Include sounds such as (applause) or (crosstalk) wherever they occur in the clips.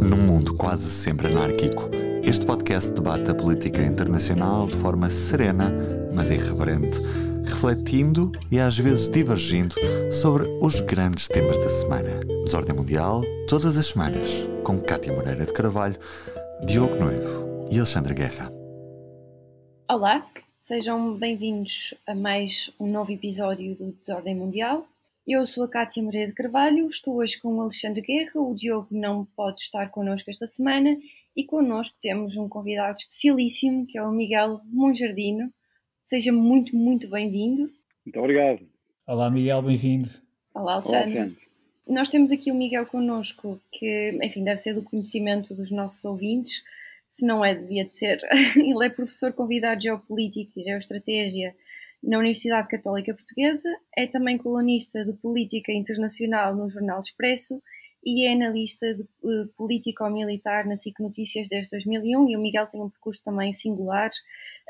Num mundo quase sempre anárquico, este podcast debate a política internacional de forma serena, mas irreverente, refletindo e às vezes divergindo sobre os grandes temas da semana. Desordem Mundial, todas as semanas, com Cátia Moreira de Carvalho, Diogo Noivo e Alexandre Guerra. Olá, sejam bem-vindos a mais um novo episódio do Desordem Mundial. Eu sou a Cátia Moreira de Carvalho, estou hoje com o Alexandre Guerra, o Diogo não pode estar connosco esta semana e connosco temos um convidado especialíssimo que é o Miguel Monjardino. Seja muito, muito bem-vindo. Muito obrigado. Olá Miguel, bem-vindo. Olá Alexandre. Olá, Nós temos aqui o Miguel connosco que, enfim, deve ser do conhecimento dos nossos ouvintes, se não é, devia de ser. (laughs) Ele é professor convidado de Geopolítica e Geoestratégia na Universidade Católica Portuguesa, é também colunista de política internacional no Jornal Expresso e é analista de uh, político-militar na SIC Notícias desde 2001 e o Miguel tem um percurso também singular.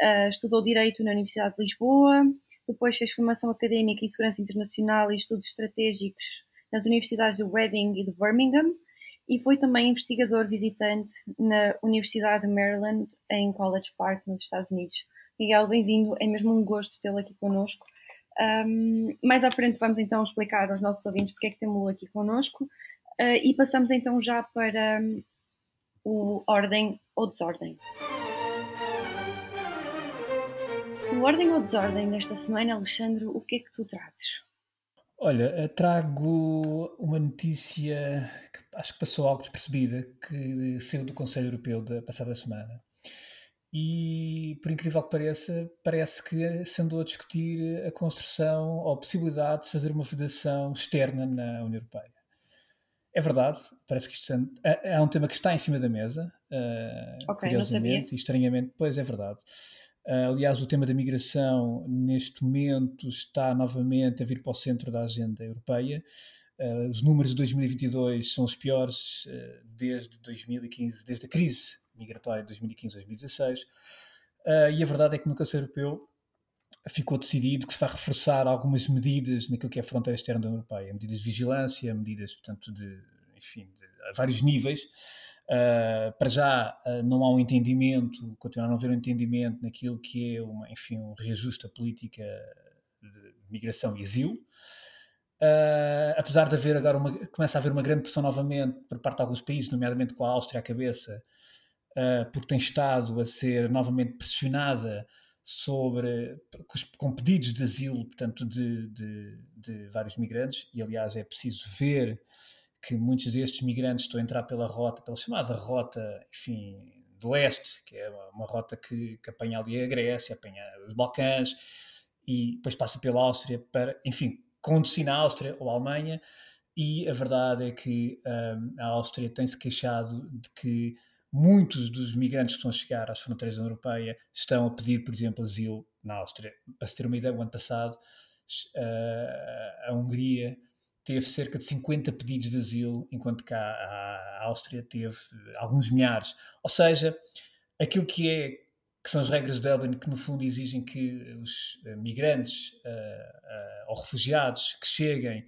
Uh, estudou Direito na Universidade de Lisboa, depois fez formação académica em Segurança Internacional e Estudos Estratégicos nas Universidades de Reading e de Birmingham e foi também investigador visitante na Universidade de Maryland em College Park, nos Estados Unidos. Miguel, bem-vindo, é mesmo um gosto tê-lo aqui connosco. Um, mais à frente vamos então explicar aos nossos ouvintes porque é que temos-lo aqui connosco uh, e passamos então já para um, o Ordem ou Desordem. O Ordem ou Desordem nesta semana, Alexandre, o que é que tu trazes? Olha, eh, trago uma notícia que acho que passou algo despercebida, que saiu do Conselho Europeu da passada semana e, por incrível que pareça, parece que se andou a discutir a construção ou a possibilidade de se fazer uma federação externa na União Europeia. É verdade, parece que isto é, é um tema que está em cima da mesa, uh, okay, curiosamente e estranhamente, pois é verdade. Uh, aliás, o tema da migração, neste momento, está novamente a vir para o centro da agenda europeia. Uh, os números de 2022 são os piores desde 2015, desde a crise migratória de 2015-2016, uh, ah, e a verdade é que no Conselho Europeu ficou decidido que se vai reforçar algumas medidas naquilo que é a fronteira externa da União Europeia, medidas de vigilância, medidas, portanto, de, enfim, de, a vários níveis. Uh, para já uh, não há um entendimento, continua a não haver um entendimento naquilo que é, uma, enfim, um reajuste à política de migração e asilo. Uh, apesar de haver agora uma, começa a haver uma grande pressão novamente por parte de alguns países, nomeadamente com a Áustria à cabeça, uh, porque tem estado a ser novamente pressionada sobre com pedidos de asilo, portanto, de, de, de, vários migrantes, e aliás é preciso ver que muitos destes migrantes estão a entrar pela rota, pela chamada rota, enfim, do leste, que é uma rota que, que apanha ali a Grécia, apanha os Balcãs, e depois passa pela Áustria para, enfim, conduzir na Áustria ou Alemanha, e a verdade é que um, a Áustria tem-se queixado de que muitos dos migrantes que estão a chegar às fronteiras da União Europeia estão a pedir, por exemplo, asilo na Áustria. Para se ter uma ideia, o ano passado a Hungria teve cerca de 50 pedidos de asilo, enquanto que a, Áustria teve alguns milhares. Ou seja, aquilo que é que são as regras de Dublin que no fundo exigem que os eh, migrantes uh, ou refugiados que cheguem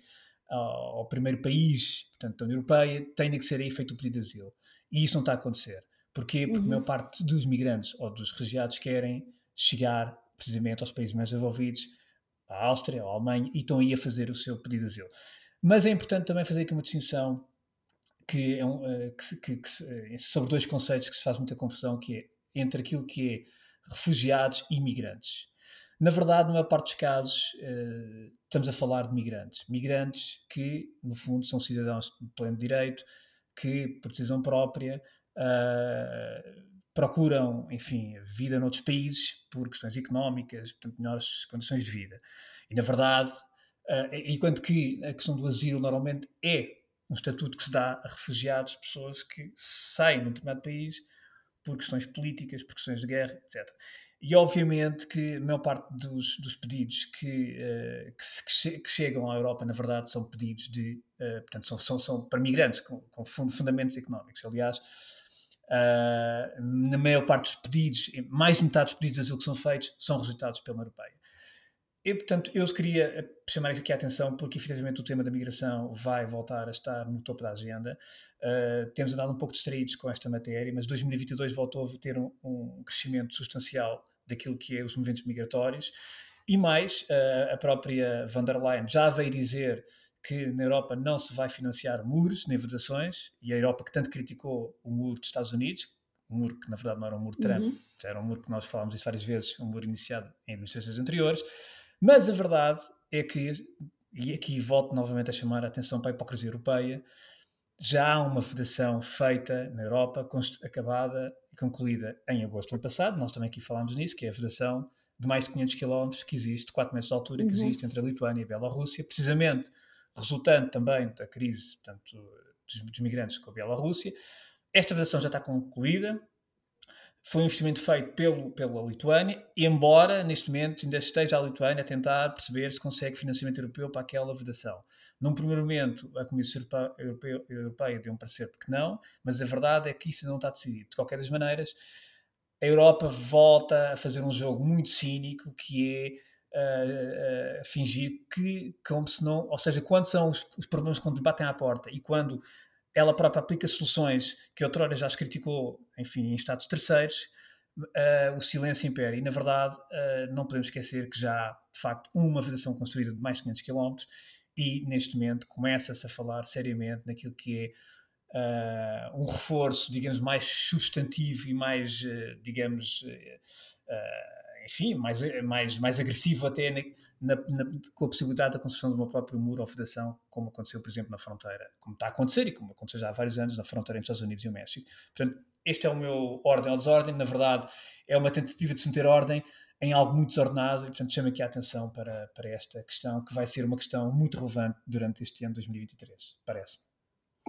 ao, primeiro país, portanto da União Europeia, tenham que ser aí feito o pedido de asilo. E isso não está a acontecer. Porquê? Porque uhum. a maior parte dos migrantes ou dos refugiados querem chegar precisamente aos países mais desenvolvidos, à Áustria, à Alemanha, e estão aí a fazer o seu pedido de asilo. Mas é importante também fazer aqui uma distinção que é um, uh, que, que, que, eh, sobre dois conceitos que se faz muita confusão, que é entre aquilo que é refugiados e migrantes. Na verdade, na maior parte dos casos, uh, estamos a falar de migrantes. Migrantes que, no fundo, são cidadãos de pleno direito, que, por decisão própria, uh, procuram, enfim, vida noutros países por questões económicas, portanto, melhores condições de vida. E, na verdade, uh, enquanto que a questão do asilo normalmente é um estatuto que se dá a refugiados, pessoas que saem de um determinado país por questões políticas, por questões de guerra, etc. E obviamente que a maior parte dos, dos pedidos que, uh, que, se, que, chegam à Europa, na verdade, são pedidos de, uh, portanto, são, são, são, para migrantes com, com fundamentos económicos. Aliás, uh, na maior parte dos pedidos, mais de metade dos pedidos de asilo que são feitos, são rejeitados pela Europeia. E, portanto, eu queria chamar aqui a atenção porque, efetivamente, o tema da migração vai voltar a estar no topo da agenda. Uh, temos andado um pouco distraídos com esta matéria, mas 2022 voltou a ter um, um crescimento substancial daquilo que é os movimentos migratórios. E mais, uh, a própria van der Leyen já veio dizer que na Europa não se vai financiar muros nem vedações, e a Europa que tanto criticou o muro dos Estados Unidos, um muro que na verdade não era um muro de Trump, uhum. era um muro que nós falámos isso várias vezes, um muro iniciado em administrações anteriores, mas a verdade é que, e aqui volto novamente a chamar a atenção para a hipocrisia europeia, já há uma federação feita na Europa, acabada e concluída em agosto do ano passado, nós também aqui falámos nisso, que é a federação de mais de 500 km que existe, 4 metros de altura, que uhum. existe entre a Lituânia e a Bielorrússia, precisamente resultante também da crise portanto, dos, dos migrantes com a Bielorrússia. Esta federação já está concluída, foi um investimento feito pelo, pela Lituânia, embora neste momento ainda esteja a Lituânia a tentar perceber se consegue financiamento europeu para aquela vedação. Num primeiro momento, a Comissão Europeia, Europeia deu um parecer que não, mas a verdade é que isso não está decidido. De qualquer das maneiras, a Europa volta a fazer um jogo muito cínico que é uh, uh, fingir que, como se não, ou seja, quando são os, os problemas quando batem à porta e quando ela própria aplica soluções que outrora já as criticou, enfim, em estados terceiros, uh, o silêncio impera. E, na verdade, uh, não podemos esquecer que já há, de facto, uma vedação construída de mais de 500 km e, neste momento, começa-se a falar seriamente naquilo que é uh, um reforço, digamos, mais substantivo e mais, digamos, enfim, mais, mais, mais agressivo até na, na, com a possibilidade da construção de uma própria muro ou federação, como aconteceu, por exemplo, na fronteira, como está a acontecer e como aconteceu já há vários anos na fronteira entre os Estados Unidos e o México. Portanto, este é o meu ordem ou desordem, na verdade, é uma tentativa de se meter ordem em algo muito desordenado e, portanto, chamo aqui a atenção para, para esta questão, que vai ser uma questão muito relevante durante este ano 2023, parece.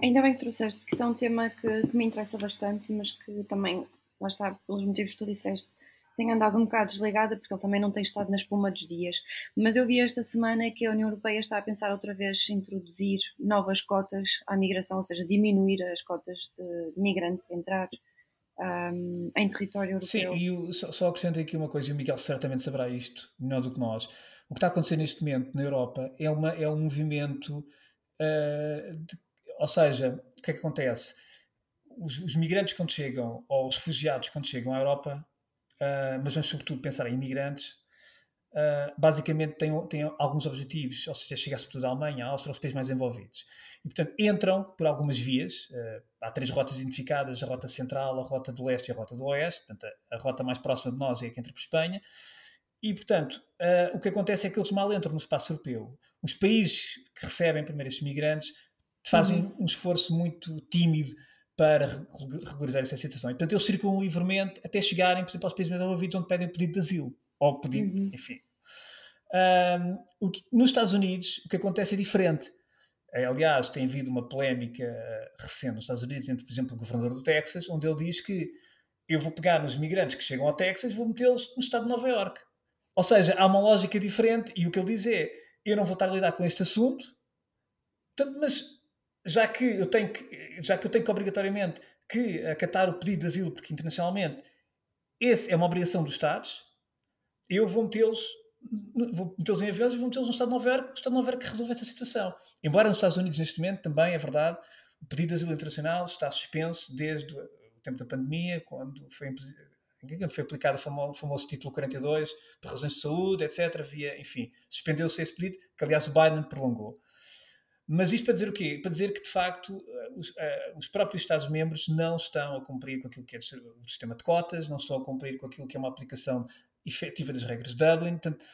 Ainda bem que trouxeste, porque isso é um tema que, que me interessa bastante, mas que também, lá está, pelos motivos que tu disseste, tenho andado um bocado desligada porque ele também não tem estado na espuma dos dias. Mas eu vi esta semana que a União Europeia está a pensar outra vez em introduzir novas cotas à migração, ou seja, diminuir as cotas de migrantes a entrar um, em território europeu. Sim, e só, só acrescento aqui uma coisa, e o Miguel certamente saberá isto melhor do que nós. O que está a acontecer neste momento na Europa é, uma, é um movimento, uh, de, ou seja, o que é que acontece? Os, os migrantes quando chegam, ou os refugiados quando chegam à Europa, uh, mas vamos sobretudo pensar em imigrantes, uh, basicamente têm, têm alguns objetivos, ou seja, chegar sobretudo à Alemanha, à Áustria, aos países mais envolvidos. E, portanto, entram por algumas vias, uh, há três rotas identificadas, a rota central, a rota do leste e a rota do oeste, portanto, a, a rota mais próxima de nós é a que entra por Espanha, e, portanto, uh, o que acontece é que eles mal entram no espaço europeu. Os países que recebem primeiro estes migrantes fazem uhum. um esforço muito tímido para regularizar essa situação. E, portanto, eles circulam livremente até chegarem, por exemplo, aos países mais envolvidos onde pedem o pedido de asilo. Ou pedido, uhum. enfim. Um, que, nos Estados Unidos, o que acontece é diferente. É, aliás, tem havido uma polémica uh, recente nos Estados Unidos entre, por exemplo, o governador do Texas, onde ele diz que eu vou pegar nos migrantes que chegam ao Texas e vou metê-los no estado de Nova York. Ou seja, há uma lógica diferente e o que ele diz é eu não vou estar a lidar com este assunto, portanto, mas já que eu tenho que, já que eu tenho que obrigatoriamente que acatar o pedido de asilo, porque internacionalmente esse é uma obrigação dos Estados, eu vou metê-los vou metê-los em aviões e vou metê-los no Estado de Nova Iorque, o Estado de Nova Iorque resolve essa situação. Embora nos Estados Unidos, neste momento, também é verdade, o pedido de asilo internacional está suspenso desde o tempo da pandemia, quando foi, quando foi aplicado o famoso, o famoso título 42, por razões de saúde, etc. Via, enfim, suspendeu-se esse pedido, que aliás o Biden prolongou. Mas isto para dizer o quê? Para dizer que, de facto, eh, os, uh, os próprios Estados-membros não estão a cumprir com aquilo que é o sistema de cotas, não estão a cumprir com aquilo que é uma aplicação efetiva das regras de Dublin. Portanto,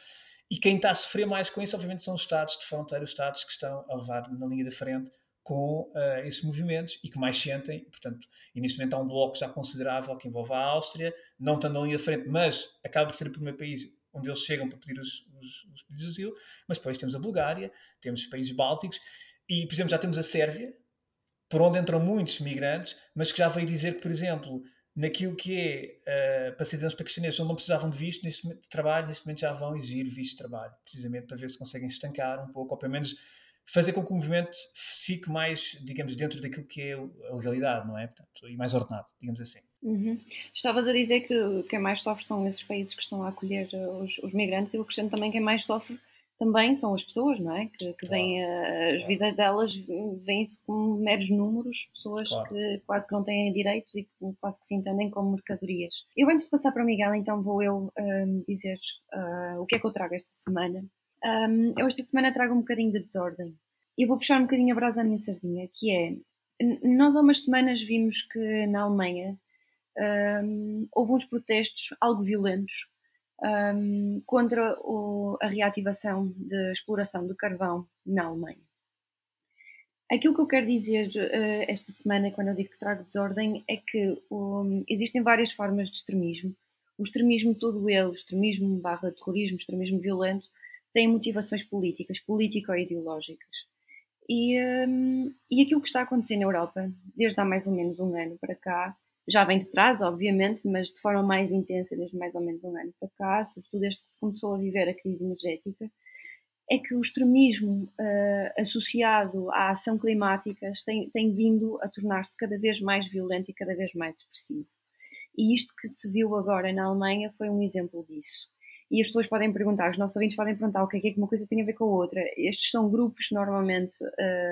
e quem está a sofrer mais com isso, obviamente, são os Estados de fronteira, os Estados que estão a levar na linha da frente com uh, esses movimentos e que mais sentem, portanto, e neste momento há um bloco já considerável que envolve a Áustria, não estando na linha da frente, mas acaba por ser o primeiro país onde eles chegam para pedir os, os, os pedidos de asilo, mas depois temos a Bulgária, temos os países bálticos, e, por exemplo, já temos a Sérvia, por onde entram muitos migrantes, mas que já veio dizer que, por exemplo, naquilo que é uh, para cidadãos paquistaneses onde não precisavam de visto neste de trabalho, neste momento já vão exigir visto de trabalho, precisamente para ver se conseguem estancar um pouco, ou pelo menos fazer com que o movimento fique mais, digamos, dentro daquilo que é a legalidade, não é? Portanto, e mais ordenado, digamos assim. Uhum. Estavas a dizer que quem mais sofre são esses países que estão a acolher os, os migrantes, eu acrescento também quem mais sofre também são as pessoas, não é? Que, que vêm, claro. as vidas delas vêm-se como meros números, pessoas claro. que quase que não têm direitos e que quase que se entendem como mercadorias. Eu antes de passar para o Miguel, então vou eu um, dizer uh, o que é que eu trago esta semana. Um, eu esta semana trago um bocadinho de desordem. E vou puxar um bocadinho a brasa à minha sardinha, que é, nós há umas semanas vimos que na Alemanha um, houve uns protestos algo violentos um, contra o, a reativação da exploração de carvão na Alemanha. Aquilo que eu quero dizer uh, esta semana, quando eu digo que trago desordem, é que um, existem várias formas de extremismo. O extremismo todo ele, extremismo barra terrorismo, extremismo violento, tem motivações políticas, político-ideológicas. E, um, e aquilo que está acontecendo na Europa, desde há mais ou menos um ano para cá, já vem de trás, obviamente, mas de forma mais intensa desde mais ou menos um ano para cá, sobretudo desde que se começou a viver a crise energética, é que o extremismo uh, associado à ação climática tem, tem vindo a tornar-se cada vez mais violento e cada vez mais expressivo. E isto que se viu agora na Alemanha foi um exemplo disso. E as pessoas podem perguntar, os nossos ouvintes podem perguntar o que é que uma coisa tem a ver com a outra. Estes são grupos normalmente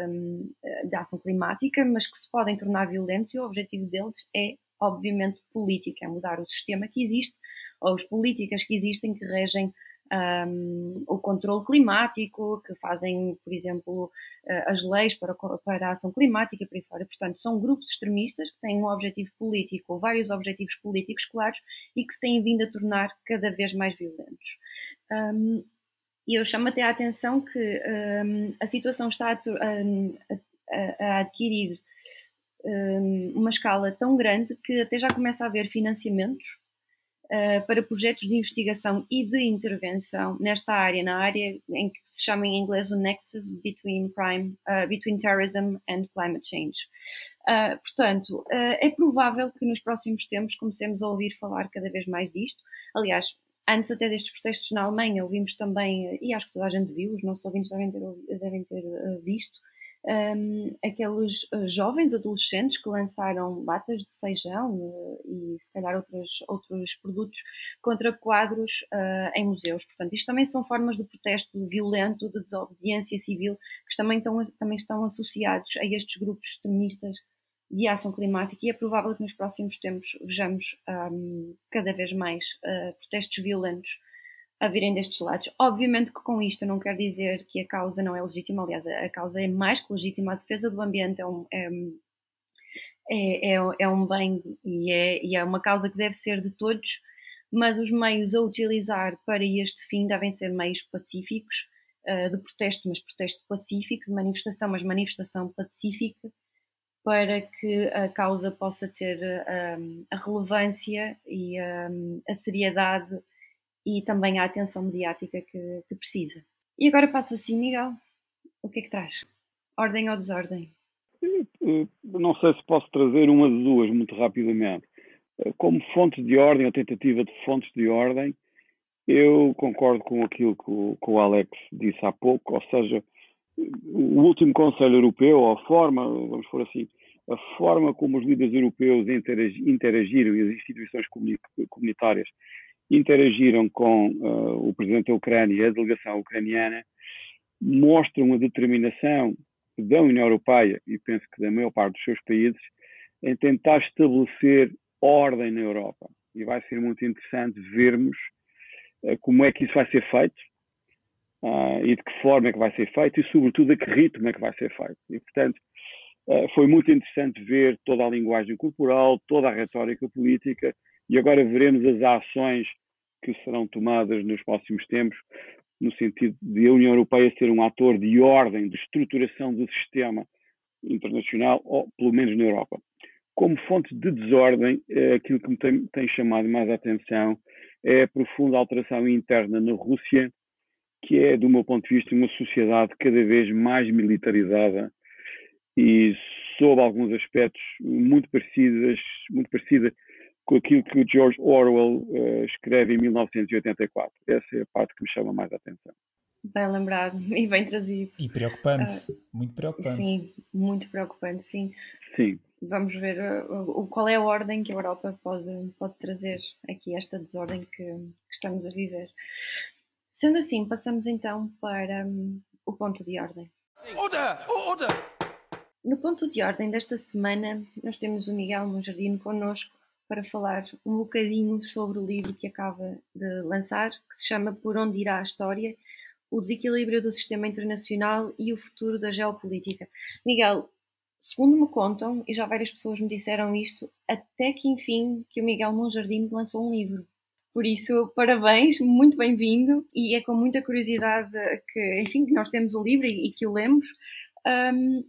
um, de ação climática, mas que se podem tornar violentos e o objetivo deles é obviamente, política, é mudar o sistema que existe, ou as políticas que existem que regem um, o controle climático, que fazem, por exemplo, uh, as leis para, para a ação climática, por aí fora. Portanto, são grupos extremistas que têm um objetivo político, ou vários objetivos políticos claros, e que se têm vindo a tornar cada vez mais violentos. Um, e eu chamo até a atenção que um, a situação está a, a, a adquirir uma escala tão grande que até já começa a haver financiamentos uh, para projetos de investigação e de intervenção nesta área, na área em que se chama em inglês o nexus between crime, uh, between terrorism and climate change. Uh, portanto, é provável que nos próximos tempos comecemos a ouvir falar cada vez mais disto. Aliás, antes até destes protestos na Alemanha, ouvimos também, e acho que toda a gente viu, os nossos ouvintes devem ter, devem ter visto, um, aqueles uh, jovens adolescentes que lançaram latas de feijão uh, e se calhar outros, outros produtos contra quadros uh, em museus. Portanto, isto também são formas de protesto violento, de desobediência civil, que também estão, também estão associados a estes grupos extremistas de ação climática e é provável que nos próximos tempos vejamos um, cada vez mais uh, protestos violentos a virem destes lados. Obviamente que com isto não quero dizer que a causa não é legítima, aliás, a causa é mais que legítima, a defesa do ambiente é um, é, é, é, é um bem e é, e é uma causa que deve ser de todos, mas os meios a utilizar para este fim devem ser meios pacíficos, uh, de protesto, mas protesto pacífico, de manifestação, mas manifestação pacífica, para que a causa possa ter uh, a relevância e uh, a seriedade e também a atenção mediática que, que precisa. E agora passo assim, Miguel, o que é que traz? Ordem ou desordem? Não sei se posso trazer uma de duas muito rapidamente. Como fonte de ordem, ou tentativa de fontes de ordem, eu concordo com aquilo que o, que o Alex disse há pouco, ou seja, o último Conselho Europeu, ou a forma, vamos por assim, a forma como os líderes europeus interagiram e as instituições comunitárias interagiram com uh, o presidente da Ucrânia e a delegação ucraniana mostram a determinação da União Europeia e penso que da maior parte dos seus países em tentar estabelecer ordem na Europa. E vai ser muito interessante vermos uh, como é que isso vai ser feito uh, e de que forma é que vai ser feito e, sobretudo, a que ritmo é que vai ser feito. E, portanto, foi muito interessante ver toda a linguagem corporal, toda a retórica política e agora veremos as ações que serão tomadas nos próximos tempos, no sentido de a União Europeia ser um ator de ordem, de estruturação do sistema internacional, ou pelo menos na Europa. Como fonte de desordem, eh, aquilo que me tem, tem chamado mais a atenção é a profunda alteração interna na Rússia, que é, do meu ponto de vista, uma sociedade cada vez mais militarizada e, sob alguns aspectos, muito parecidas, muito parecida com aquilo que o George Orwell uh, escreve em 1984. Essa é a parte que me chama mais a atenção. Bem lembrado (laughs) e bem trazido. E preocupante, uh, muito preocupante. Sim, muito preocupante, sim. Sim. Vamos ver uh, qual é a ordem que a Europa pode, pode trazer aqui, esta desordem que, que estamos a viver. Sendo assim, passamos então para um, o ponto de ordem. Order! Order! No ponto de ordem desta semana, nós temos o Miguel Monjardino connosco para falar um bocadinho sobre o livro que acaba de lançar, que se chama Por Onde Irá a História, o desequilíbrio do sistema internacional e o futuro da geopolítica. Miguel, segundo me contam, e já várias pessoas me disseram isto, até que enfim que o Miguel Monjardino lançou um livro. Por isso, parabéns, muito bem-vindo e é com muita curiosidade que, enfim, que nós temos o livro e, e que o lemos. Um,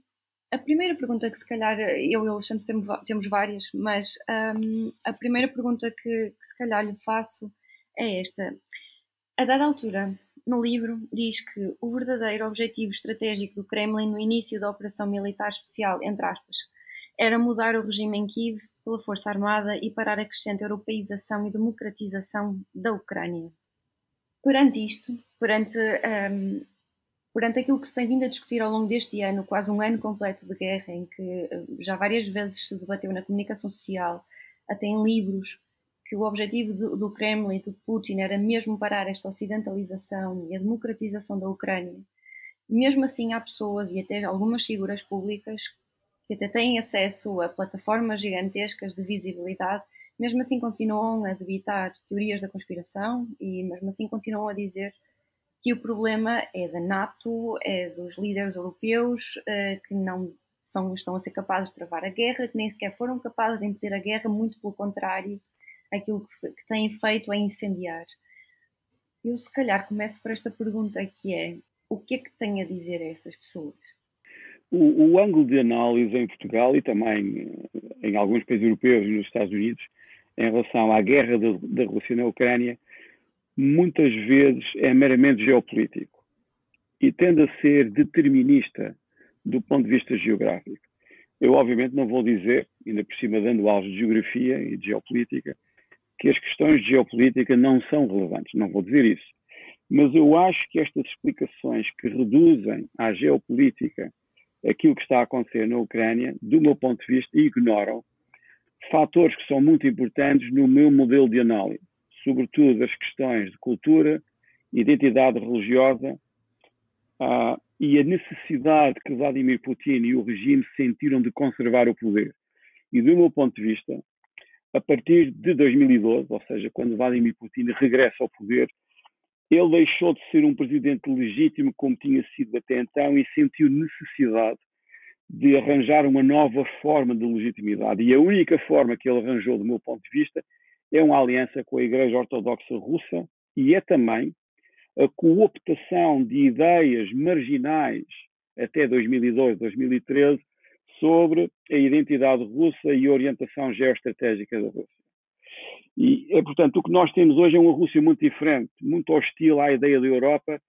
a primeira pergunta que se calhar eu e o Alexandre temos, várias, mas um, a primeira pergunta que, que se calhar lhe faço é esta. A dada altura, no livro, diz que o verdadeiro objetivo estratégico do Kremlin no início da operação militar especial, entre aspas, era mudar o regime em Kiev pela força armada e parar a crescente europeização e democratização da Ucrânia. Perante isto, perante, um, perante aquilo que se tem vindo a discutir ao longo deste ano, quase um ano completo de guerra, em que hum, já várias vezes se debateu na comunicação social, até em livros, que o objetivo do, do Kremlin e do Putin era mesmo parar esta ocidentalização e a democratização da Ucrânia. Mesmo assim, há pessoas e até algumas figuras públicas que até têm acesso a plataformas gigantescas de visibilidade, mesmo assim continuam a debitar teorias da conspiração e mesmo assim continuam a dizer que o problema é da NATO, é dos líderes europeus eh, que não são, estão a ser capazes de travar a guerra, que nem sequer foram capazes de impedir a guerra, muito pelo contrário, aquilo que, que têm feito é incendiar. Eu se calhar começo por esta pergunta que é o que é que tem a dizer a essas pessoas? O, o, ângulo de análise em Portugal e também em alguns países europeus e nos Estados Unidos em relação à guerra da, da Rússia na Ucrânia muitas vezes é meramente geopolítico e tende a ser determinista do ponto de vista geográfico. Eu, obviamente, não vou dizer, ainda por cima dando aulas de geografia e de geopolítica, que as questões de geopolítica não são relevantes, não vou dizer isso. Mas eu acho que estas explicações que reduzem à geopolítica aquilo que está a acontecer na Ucrânia, do meu ponto de vista, ignoram fatores que são muito importantes no meu modelo de análise, sobretudo as questões de cultura, identidade religiosa uh, e a necessidade que Vladimir Putin e o regime sentiram de conservar o poder. E do meu ponto de vista, a partir de 2012, ou seja, quando Vladimir Putin regressa ao poder, ele deixou de ser um presidente legítimo como tinha sido até então e sentiu necessidade de arranjar uma nova forma de legitimidade. E a única forma que ele arranjou, do meu ponto de vista, é uma aliança com a Igreja Ortodoxa Russa e é também a cooptação de ideias marginais até 2012, 2013 sobre a identidade russa e a orientação geoestratégica da Rússia. E, é, portanto, o que nós temos hoje é uma Rússia muito diferente, muito hostil à ideia da Europa,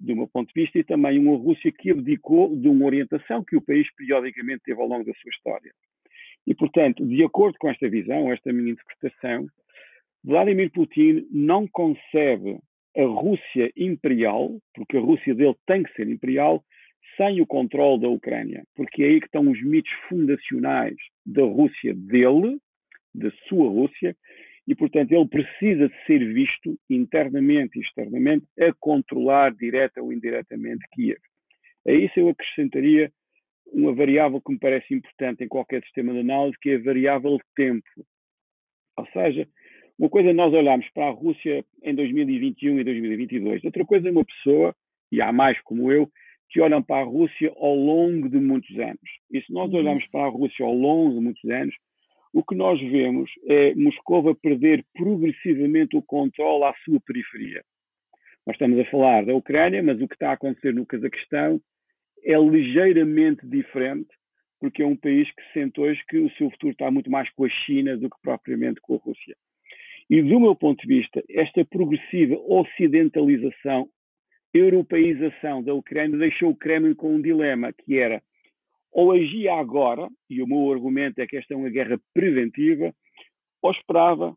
do meu ponto de vista, e também uma Rússia que abdicou de uma orientação que o país periodicamente teve ao longo da sua história. E, portanto, de acordo com esta visão, esta minha interpretação, Vladimir Putin não concebe a Rússia imperial, porque a Rússia dele tem que ser imperial, sem o controle da Ucrânia, porque é aí que estão os mitos fundacionais da Rússia dele, da sua Rússia, e, portanto, ele precisa de ser visto internamente e externamente a controlar direta ou indiretamente Kiev. A isso eu acrescentaria uma variável que me parece importante em qualquer sistema de análise, que é a variável tempo. Ou seja, uma coisa é nós olharmos para a Rússia em 2021 e 2022, outra coisa é uma pessoa, e há mais como eu, que olham para a Rússia ao longo de muitos anos. E se nós uhum. olharmos para a Rússia ao longo de muitos anos, o que nós vemos é Moscou a perder progressivamente o controle à sua periferia. Nós estamos a falar da Ucrânia, mas o que está a acontecer no Cazaquistão é ligeiramente diferente, porque é um país que sente hoje que o seu futuro está muito mais com a China do que propriamente com a Rússia. E do meu ponto de vista, esta progressiva ocidentalização, europeização da Ucrânia deixou o Kremlin com um dilema, que era ou agia agora, e o meu argumento é que esta é uma guerra preventiva, ou esperava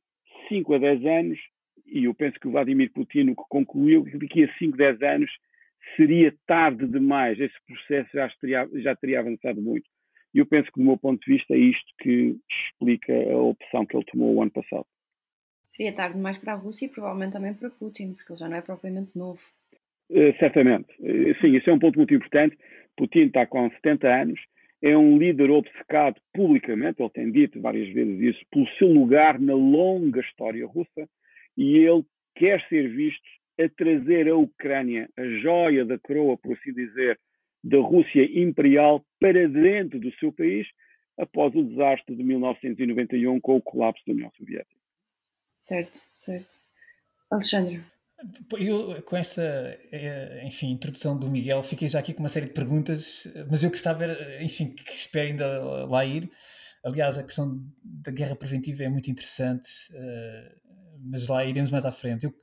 5 a 10 anos, e eu penso que o Vladimir Putin que concluiu que daqui a 5, 10 anos seria tarde demais, esse processo já teria, já teria avançado muito. E eu penso que, do meu ponto de vista, é isto que explica a opção que ele tomou o ano passado. Seria tarde demais para a Rússia e provavelmente também para Putin, porque ele já não é propriamente novo. Uh, certamente. Uh, sim, isso é um ponto muito importante. Putin está com 70 anos, é um líder obcecado publicamente, ele tem dito várias vezes isso, pelo seu lugar na longa história russa e ele quer ser visto a trazer a Ucrânia, a joia da coroa, por assim dizer, da Rússia imperial para dentro do seu país após o desastre de 1991 com o colapso da União Soviética. Certo, certo. Alexandre. Eu, com essa, eh, enfim, introdução do Miguel, fiquei já aqui com uma série de perguntas, mas eu gostava, enfim, que espero ainda lá ir. Aliás, a questão da guerra preventiva é muito interessante, eh, mas lá iremos mais à frente. Eu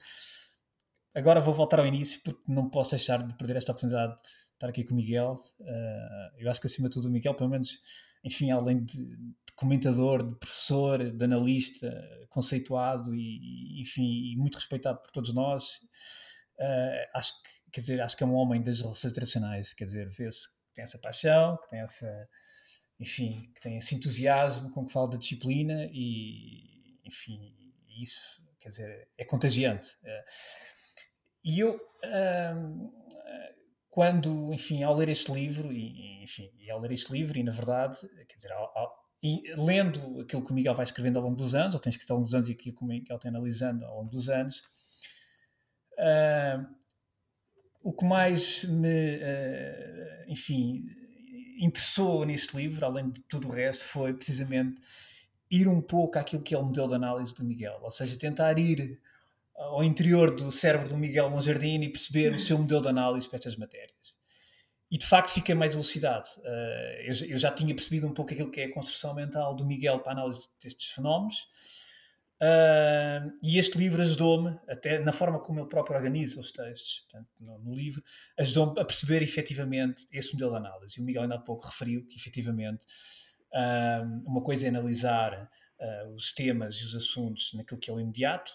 agora vou voltar ao início porque não posso deixar de perder esta oportunidade de estar aqui com o Miguel. Eh, eu acho que acima de tudo o Miguel, pelo menos, enfim, além de comentador, de professor, de analista, conceituado e, enfim, e muito respeitado por todos nós, uh, acho que quer dizer, acho que é um homem das relações internacionais, quer dizer, vê-se que tem essa paixão, que tem essa, enfim, que tem esse entusiasmo com que fala da disciplina e, enfim, isso, quer dizer, é contagiante. Uh, e eu, uh, quando, enfim, ao ler este livro, e, enfim, e ao ler este livro, e na verdade, quer dizer, ao, ao, e, lendo aquilo que o Miguel vai escrevendo ao longo dos anos, ou tem escrito ao longo dos anos e aquilo que o Miguel tem analisando ao longo dos anos, uh, o que mais me, uh, enfim, interessou neste livro, além de tudo o resto, foi precisamente ir um pouco àquilo que é o modelo de análise do Miguel, ou seja, tentar ir ao interior do cérebro do Miguel Monjardim e perceber o seu modelo de análise para estas matérias. E de facto fiquei mais elucidado. Uh, eu, já tinha percebido um pouco aquilo que é a construção mental do Miguel para a análise destes fenómenos. Uh, e este livro ajudou-me, até na forma como ele próprio organiza os textos, portanto, no, livro, ajudou-me a perceber efetivamente esse modelo de análise. E o Miguel ainda há pouco referiu que efetivamente uh, uma coisa é analisar os temas e os assuntos naquilo que é o imediato,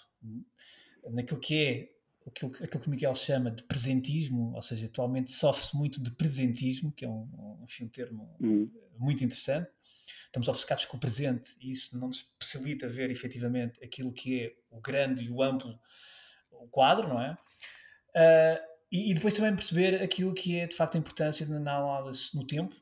naquilo que é aquilo, aquilo que o Miguel chama de presentismo, ou seja, atualmente sofre-se muito de presentismo, que é um, enfim, um termo uhum. muito interessante. Estamos obcecados com o presente e isso não nos possibilita ver efetivamente aquilo que é o grande e o amplo o quadro, não é? Uh, e, e, depois também perceber aquilo que é de facto a importância de análise no tempo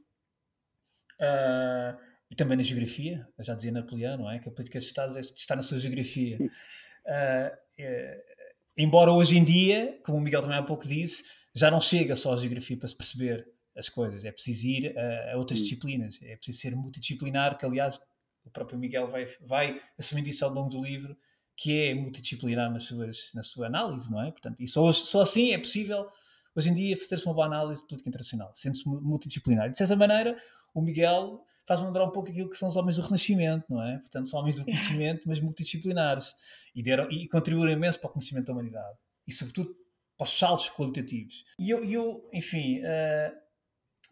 uh, e também na geografia. Eu já dizia Napoleão, não é? Que a política de Estados é, está na sua geografia. Uh, é, embora hoje em dia, como o Miguel também há pouco disse, já não chega só a geografia para se perceber as coisas, é preciso ir a, a outras disciplinas, é preciso ser multidisciplinar, que aliás o próprio Miguel vai, vai assumindo isso ao longo do livro, que é multidisciplinar nas suas, na sua análise, não é? Portanto, e só, só assim é possível, hoje em dia, fazer-se uma boa análise de política internacional, sendo-se multidisciplinar. E dessa maneira, o Miguel faz-me lembrar um pouco aquilo que são os homens do Renascimento, não é? Portanto, são homens do (laughs) conhecimento, mas multidisciplinares. E, deram, e contribuíram imenso para o conhecimento da humanidade. E, sobretudo, para os saltos qualitativos. E eu, eu enfim, uh,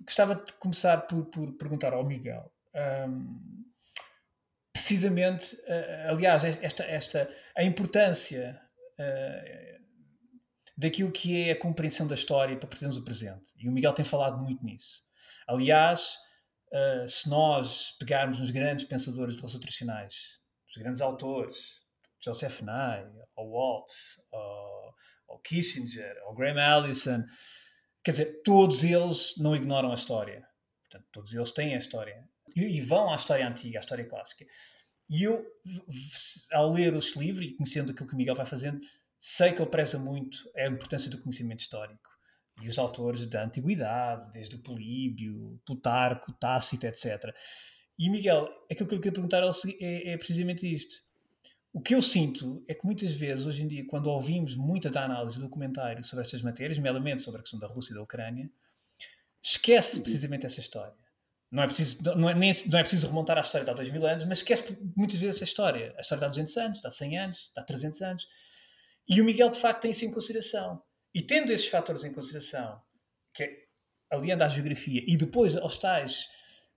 gostava de começar por, por perguntar ao Miguel. Um, precisamente, uh, aliás, esta, esta, a importância uh, daquilo que é a compreensão da história para percebermos o presente. E o Miguel tem falado muito nisso. Aliás, uh, se nós pegarmos nos grandes pensadores tradicionais, os grandes autores, Joseph Nye, ou Walt, ou Kissinger, ou Graham Allison, quer dizer, todos eles não ignoram a história. Portanto, todos eles têm a história. E, e vão à história antiga, à história clássica. E eu, ao ler este livro e conhecendo aquilo que o Miguel vai fazendo, sei que ele preza muito a importância do conhecimento histórico e os autores da antiguidade, desde o Políbio, Plutarco, Tácito, etc. E Miguel, aquilo que eu queria perguntar é, é, é, precisamente isto. O que eu sinto é que muitas vezes, hoje em dia, quando ouvimos muita da análise do comentário sobre estas matérias, nomeadamente sobre a questão da Rússia e da Ucrânia, esquece precisamente essa história. Não é, preciso, não, é, nem, não é preciso remontar à história de há 2 mil anos, mas esquece muitas vezes essa história. A história de há 200 anos, de há 100 anos, de há 300 anos. E o Miguel, de facto, tem isso em consideração. E tendo esses fatores em consideração, que é, aliando à geografia e depois aos tais,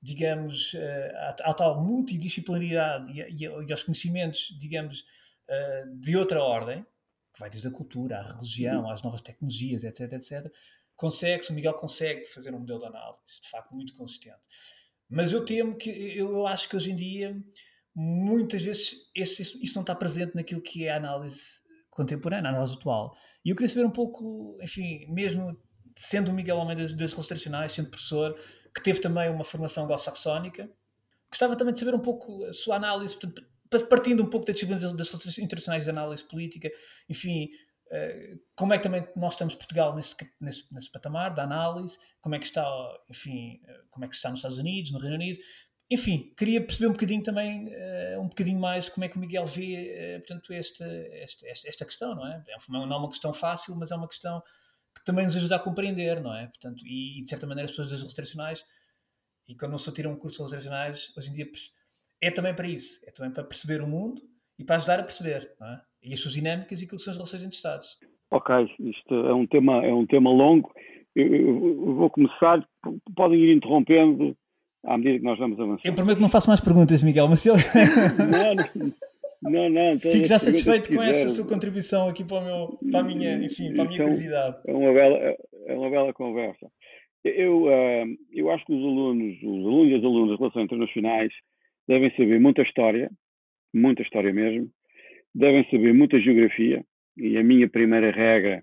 digamos, uh, à, à, tal multidisciplinaridade e, e, e, aos conhecimentos, digamos, uh, de outra ordem, que vai desde a cultura, à religião, às novas tecnologias, etc, etc, consegue, o Miguel consegue fazer um modelo de análise, de facto, muito consistente. Mas eu temo que, eu acho que hoje em dia, muitas vezes, esse, isso não está presente naquilo que é a análise contemporânea, análise atual. E eu queria saber um pouco, enfim, mesmo sendo o Miguel Almeida das relações tradicionais, sendo professor, que teve também uma formação anglo-saxónica, gostava também de saber um pouco a sua análise, portanto, partindo um pouco da disciplina das relações internacionais de análise política, enfim, eh, como é que também nós estamos Portugal nesse, nesse, nesse patamar da análise, como é que está, enfim, eh, como é que está nos Estados Unidos, no Reino Unido, enfim, queria perceber um bocadinho também, uh, um bocadinho mais como é que o Miguel vê, uh, portanto, esta, esta, esta, questão, não é? é? Não é uma questão fácil, mas é uma questão que também nos ajuda a compreender, não é? Portanto, e, de certa maneira as pessoas das restricionais, e quando não só tiram um curso de restricionais, hoje em dia é também para isso, é também para perceber o mundo e para ajudar a perceber, não é? E as suas dinâmicas e aquilo que são as relações entre Estados. Ok, isto é um tema, é um tema longo. Eu, eu vou começar, podem ir interrompendo à medida que nós vamos avançar. Eu prometo que não faço mais perguntas, Miguel, mas se eu... não, não, não. (laughs) Fico já satisfeito com essa sua contribuição aqui para, o meu, para a minha, enfim, para a minha é curiosidade. É uma bela, é uma bela conversa. Eu, uh, eu acho que os alunos, os alunos e as alunas das relações internacionais devem saber muita história, muita história mesmo, devem saber muita geografia, e a minha primeira regra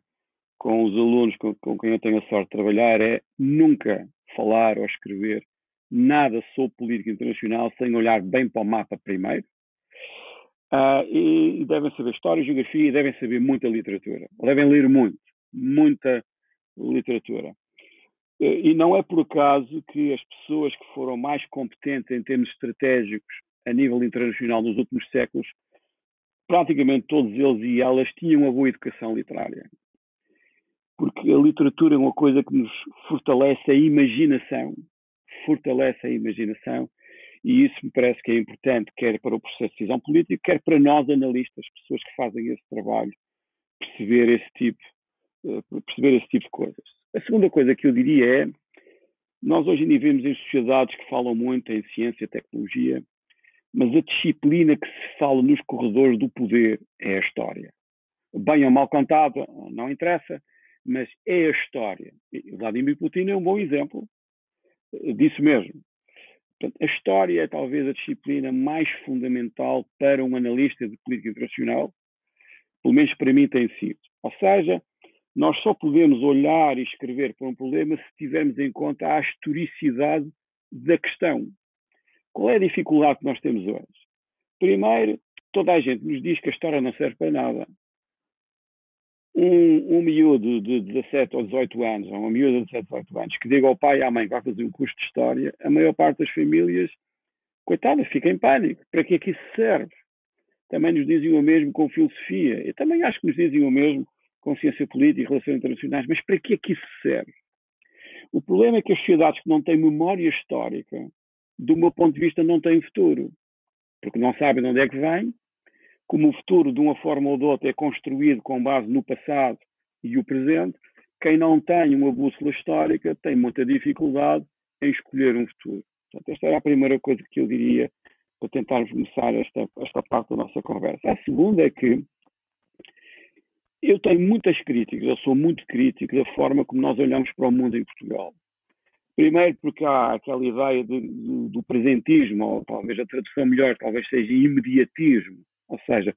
com os alunos com, com quem eu tenho a sorte de trabalhar é nunca falar ou escrever nada sobre política internacional sem olhar bem para o mapa primeiro. Uh, e, devem saber história, geografia e devem saber muita literatura. Devem ler muito, muita literatura. E, e não é por acaso que as pessoas que foram mais competentes em termos estratégicos a nível internacional nos últimos séculos, praticamente todos eles e elas tinham uma boa educação literária. Porque a literatura é uma coisa que nos fortalece a imaginação fortalece a imaginação e isso me parece que é importante, quer para o processo de decisão política, quer para nós analistas, pessoas que fazem esse trabalho, perceber esse tipo, eh, perceber esse tipo de coisas. A segunda coisa que eu diria é, nós hoje vivemos em sociedades que falam muito em ciência e tecnologia, mas a disciplina que se fala nos corredores do poder é a história. Bem ou mal contada, não interessa, mas é a história. Vladimir Putin é um bom exemplo disso mesmo. Portanto, a história é talvez a disciplina mais fundamental para um analista de política internacional, pelo menos para mim tem sido. Ou seja, nós só podemos olhar e escrever para um problema se tivermos em conta a historicidade da questão. Qual é a dificuldade que nós temos hoje? Primeiro, toda a gente nos diz que a história não serve para nada um, um miúdo de 17 ou 18 anos, ou uma miúda de 17 ou 18 anos, que diga ao pai e à mãe que vai fazer um curso de história, a maior parte das famílias, coitada, fica em pânico. Para que é que isso serve? Também nos dizem o mesmo com filosofia. Eu também acho que nos dizem o mesmo com ciência política e relações internacionais. Mas para que é que isso serve? O problema é que as sociedades que não têm memória histórica, do meu ponto de vista, não têm futuro. Porque não sabem de onde é que vêm, como o futuro, de uma forma ou de outra, é construído com base no passado e o presente, quem não tem uma bússola histórica tem muita dificuldade em escolher um futuro. Portanto, esta era a primeira coisa que eu diria para tentarmos começar esta, esta parte da nossa conversa. A segunda é que eu tenho muitas críticas, eu sou muito crítico da forma como nós olhamos para o mundo em Portugal. Primeiro porque há aquela ideia de, de, do presentismo, ou talvez a tradução melhor, talvez seja imediatismo, ou seja,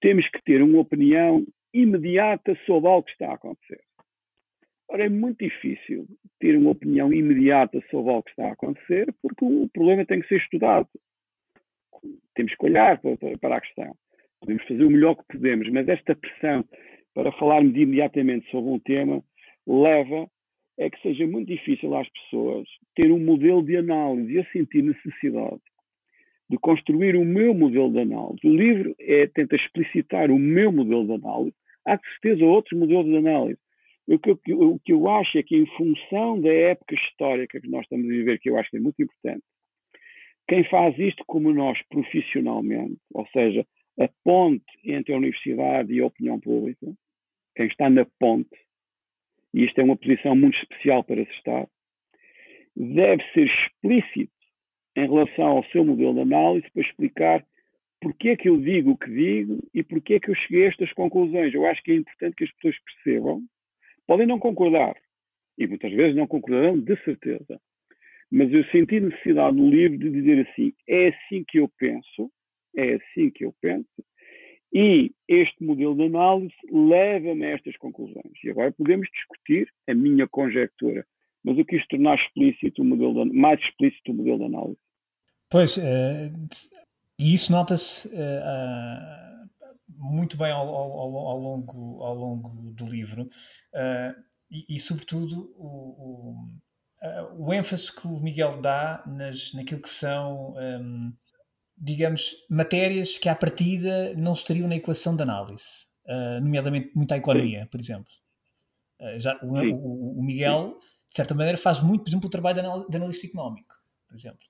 temos que ter uma opinião imediata sobre algo que está a acontecer. Ora, é muito difícil ter uma opinião imediata sobre algo que está a acontecer, porque o problema tem que ser estudado. Temos que olhar para, a questão. Podemos fazer o melhor que podemos, mas esta pressão para falarmos imediatamente sobre um tema leva a que seja muito difícil às pessoas ter um modelo de análise e a sentir necessidade de construir o meu modelo de análise. O livro é, tenta explicitar o meu modelo de análise. Há de certeza outros modelos de análise. O que, eu, o que eu acho é que, em função da época histórica que nós estamos a viver, que eu acho que é muito importante, quem faz isto como nós profissionalmente, ou seja, a ponte entre a universidade e a opinião pública, quem está na ponte, e isto é uma posição muito especial para se estar, deve ser explícito em relação ao seu modelo de análise para explicar porque é que eu digo o que digo e porque é que eu cheguei a estas conclusões. Eu acho que é importante que as pessoas percebam. Podem não concordar. E muitas vezes não concordarão, de certeza. Mas eu senti necessidade no livro de dizer assim: é assim que eu penso, é assim que eu penso, e este modelo de análise leva-me a estas conclusões. E agora podemos discutir a minha conjectura, mas eu quis tornar explícito o modelo de, mais explícito o modelo de análise. Pois, uh, e isso nota-se uh, muito bem ao, ao, ao, longo, ao longo do livro, uh, e, e, sobretudo, o, o, o, ênfase que o Miguel dá nas, naquilo que são. Um, digamos, matérias que à partida não estariam na equação de análise, uh, nomeadamente muita economia, Sim. por exemplo. Uh, já, o, o, Miguel, de certa maneira, faz muito, por exemplo, o trabalho de, anal de analista económico, por exemplo.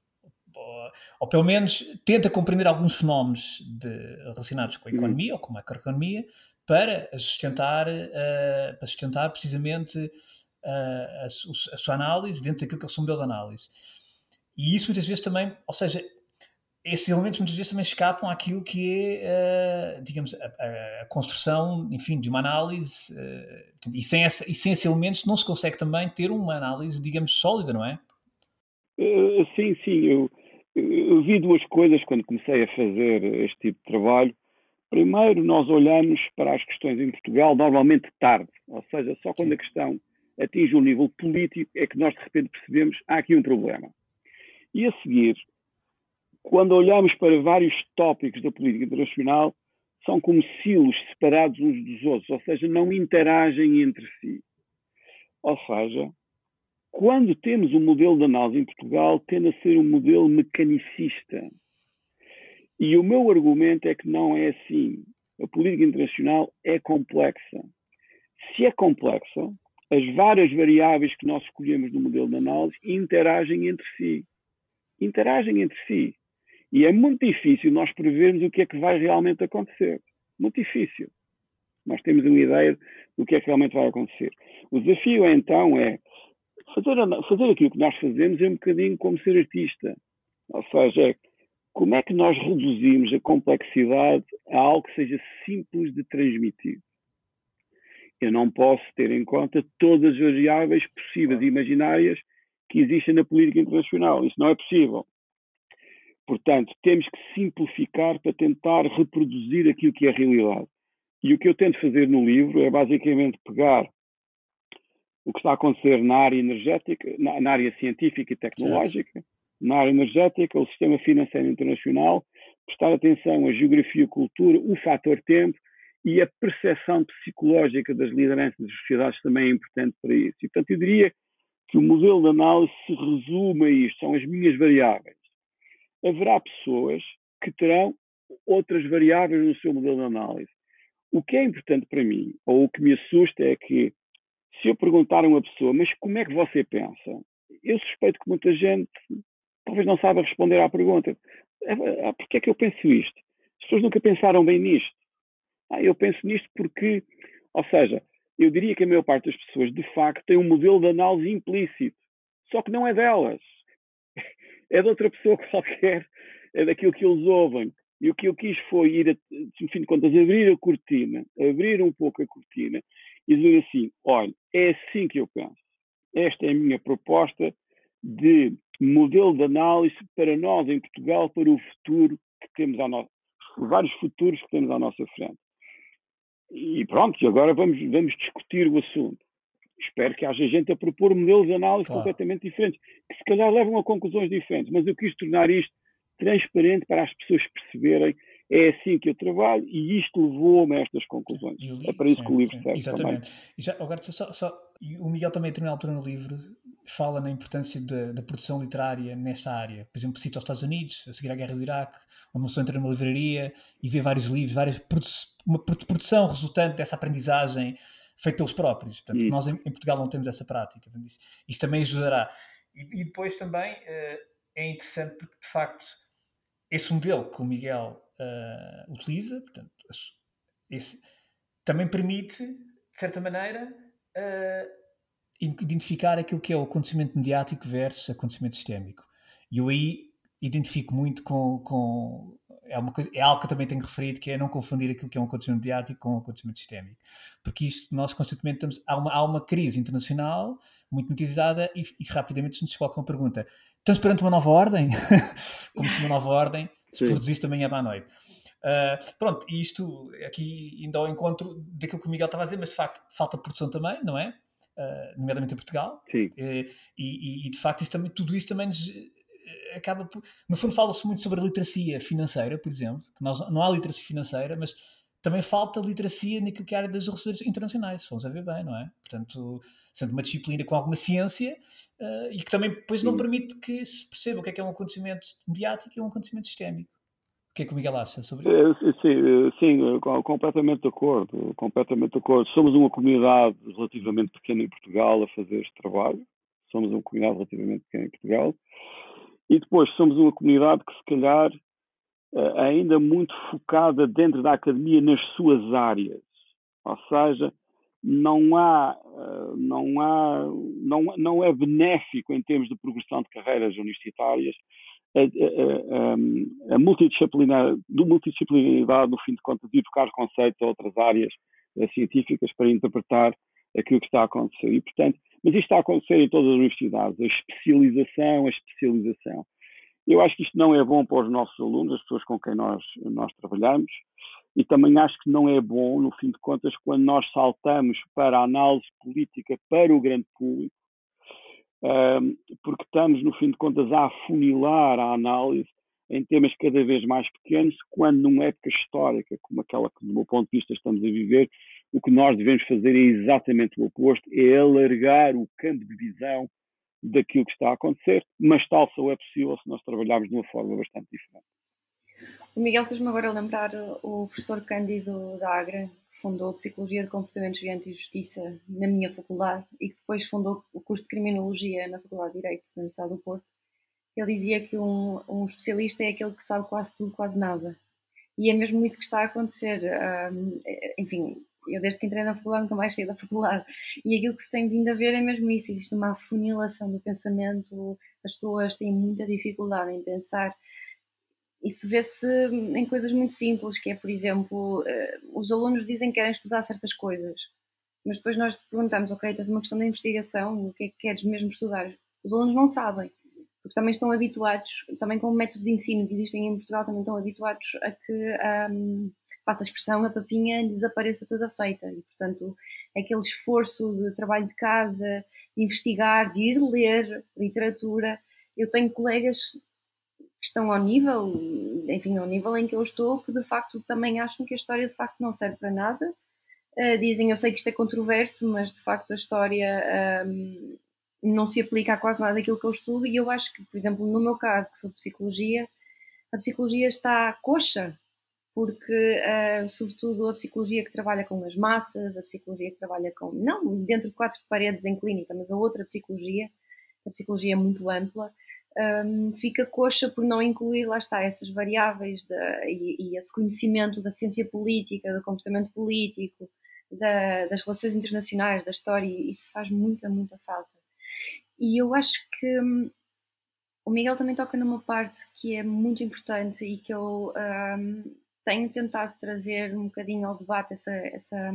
Ou, ou, pelo menos tenta compreender alguns fenómenos de, relacionados com a economia uhum. ou com a macroeconomia para sustentar, uh, para sustentar precisamente a, a, sua análise dentro daquilo que são modelos de análise. E isso muitas vezes também, ou seja, esses elementos muitas vezes também escapam àquilo que é, uh, digamos, a, a, construção, enfim, de uma análise, uh, e, sem essa, e sem esses elementos não se consegue também ter uma análise, digamos, sólida, não é? Uh, sim, sim, eu, eu, vi duas coisas quando comecei a fazer este tipo de trabalho. Primeiro, nós olhamos para as questões em Portugal normalmente tarde, ou seja, só quando a questão atinge um nível político é que nós de repente percebemos que há aqui um problema. E a seguir, quando olhamos para vários tópicos da política internacional, são como silos separados uns dos outros, ou seja, não interagem entre si. Ou seja, quando temos um modelo de análise em Portugal, tende a ser um modelo mecanicista. E o meu argumento é que não é assim. A política internacional é complexa. Se é complexa, as várias variáveis que nós escolhemos no modelo de análise interagem entre si. Interagem entre si. E é muito difícil nós prevermos o que é que vai realmente acontecer. Muito difícil. Nós temos uma ideia do que é que realmente vai acontecer. O desafio então é fazer, fazer aquilo que nós fazemos é um bocadinho como ser artista. Ou seja, é como é que nós reduzimos a complexidade a algo que seja simples de transmitir. Eu não posso ter em conta todas as variáveis possíveis e imaginárias que existem na política internacional. Isso não é possível. Portanto, temos que simplificar para tentar reproduzir aquilo que é a realidade. E o que eu tento fazer no livro é basicamente pegar o que está a acontecer na área energética, na, na área científica e tecnológica, certo. na área energética, o sistema financeiro internacional, prestar atenção à geografia, cultura, o fator tempo e a percepção psicológica das lideranças das sociedades também é importante para isso. E, portanto, eu diria que o modelo de análise se resume a isto, são as minhas variáveis haverá pessoas que terão outras variáveis no seu modelo de análise. O que é importante para mim, ou o que me assusta, é que se eu perguntar a uma pessoa, mas como é que você pensa? Eu suspeito que muita gente talvez não saiba responder à pergunta. Ah, ah Porquê é que eu penso isto? As pessoas nunca pensaram bem nisto. Ah, eu penso nisto porque, ou seja, eu diria que a maior parte das pessoas, de facto, tem um modelo de análise implícito. Só que não é delas é de outra pessoa (laughs) qualquer, é daquilo que eles ouvem. E o que eu quis foi ir, a, no fim de contas, abrir a cortina, abrir um pouco a cortina e dizer assim: olha, é assim que eu penso. Esta é a minha proposta de modelo de análise para nós em Portugal, para o futuro que temos à nossa, vários futuros que temos à nossa frente. E pronto, agora vamos, vamos discutir o assunto espero que haja gente a propor modelos de análise claro. completamente diferentes, que se calhar levam a conclusões diferentes, mas eu quis tornar isto transparente para as pessoas perceberem é assim que eu trabalho e isto levou-me a estas conclusões. Li, é para isso sim, que o livro serve Exatamente. E já, agora, só, só, o Miguel também, a determinada altura no livro, fala na importância da, da, produção literária nesta área. Por exemplo, cita os Estados Unidos, a seguir à Guerra do Iraque, onde uma pessoa entra numa livraria e vê vários livros, várias uma produção resultante dessa aprendizagem feito pelos próprios. Portanto, nós em, em, Portugal não temos essa prática. Portanto, isso, isso, também ajudará. E, e depois também uh, é interessante porque, de facto, esse modelo que o Miguel uh, utiliza, portanto, esse, também permite, de certa maneira, uh, identificar aquilo que é o acontecimento mediático versus acontecimento sistémico. E eu aí identifico muito com, com é, uma coisa, é algo que eu também tenho referido, que é não confundir aquilo que é um acontecimento mediático com um acontecimento sistémico. Porque isto, nós constantemente estamos, há uma, há uma crise internacional muito notizada e, e rapidamente se nos coloca uma pergunta: estamos perante uma nova ordem? (laughs) Como se uma nova ordem se Sim. produzisse também à noite. Uh, pronto, e isto aqui ainda ao encontro daquilo que o Miguel estava a dizer, mas de facto falta produção também, não é? Uh, nomeadamente em Portugal. Sim. E, e, e, de facto isso também, tudo isso também nos acaba por. No fundo, fala-se muito sobre a literacia financeira, por exemplo, que nós, não há literacia financeira, mas também falta literacia naquilo que é a área das relações internacionais, se vamos a ver bem, não é? Portanto, sendo uma disciplina com alguma ciência uh, e que também depois não permite que se perceba o que é que é um acontecimento mediático e um acontecimento sistémico. O que é que o Miguel acha sobre isso? Eh, sim, sim, completamente de acordo, completamente de acordo. Somos uma comunidade relativamente pequena em Portugal a fazer este trabalho, somos uma comunidade relativamente pequena em Portugal, e depois somos uma comunidade que, se calhar, eh, ainda muito focada dentro da academia nas suas áreas. Ou seja, não há, eh, não há, não, não é benéfico em termos de progressão de carreiras universitárias a, a, a, a multidisciplinar, do multidisciplinaridade, no fim de contas, de educar conceitos a outras áreas eh, científicas para interpretar aquilo que está a acontecer. E, portanto, mas isto está a acontecer em todas as universidades, a especialização, a especialização. Eu acho que isto não é bom para os nossos alunos, as pessoas com quem nós, nós trabalhamos, e também acho que não é bom, no fim de contas, quando nós saltamos para a análise política para o grande público, porque estamos, no fim de contas, a afunilar a análise em temas cada vez mais pequenos, quando numa época histórica como aquela que, do meu ponto de vista, estamos a viver, o que nós devemos fazer é exatamente o oposto, é alargar o campo de visão daquilo que está a acontecer, mas tal só é possível se nós trabalharmos de uma forma bastante diferente. O Miguel fez-me agora lembrar o professor Cândido da Agra, que fundou Psicologia de Comportamentos Violento e Justiça na minha faculdade e que depois fundou o curso de Criminologia na Faculdade de Direito da Universidade do Porto. Ele dizia que um, um especialista é aquele que sabe quase tudo, quase nada. E é mesmo isso que está a acontecer. Um, enfim, eu desde que entrei na faculdade nunca mais saí da faculdade. E aquilo que se tem vindo a ver é mesmo isso, existe uma afunilação do pensamento, as pessoas têm muita dificuldade em pensar. Isso vê-se em coisas muito simples, que é, por exemplo, eh, os alunos dizem que querem estudar certas coisas, mas depois nós perguntamos, ok, tens uma questão de investigação, o que é que queres mesmo estudar? Os alunos não sabem, porque também estão habituados, também com o método de ensino que existem em Portugal, também estão habituados a que um, passa a expressão, a papinha desapareça toda feita. E, portanto, aquele esforço de trabalho de casa, de investigar, de ir ler literatura. Eu tenho colegas que estão ao nível, enfim, ao nível em que eu estou, que de facto também acham que a história de facto não serve para nada. Uh, dizem, eu sei que isto é controverso, mas de facto a história um, não se aplica a quase nada daquilo que eu estudo e eu acho que, por exemplo, no meu caso, que sou psicologia, a psicologia está coxa porque, uh, sobretudo, a psicologia que trabalha com as massas, a psicologia que trabalha com, não dentro de quatro paredes em clínica, mas a outra psicologia, a psicologia muito ampla, um, fica coxa por não incluir, lá está, essas variáveis de, e, e, esse conhecimento da ciência política, do comportamento político, da, das relações internacionais, da história, isso faz muita, muita falta. E eu acho que hum, o Miguel também toca numa parte que é muito importante e que eu um, tenho tentado trazer um bocadinho ao debate essa, essa,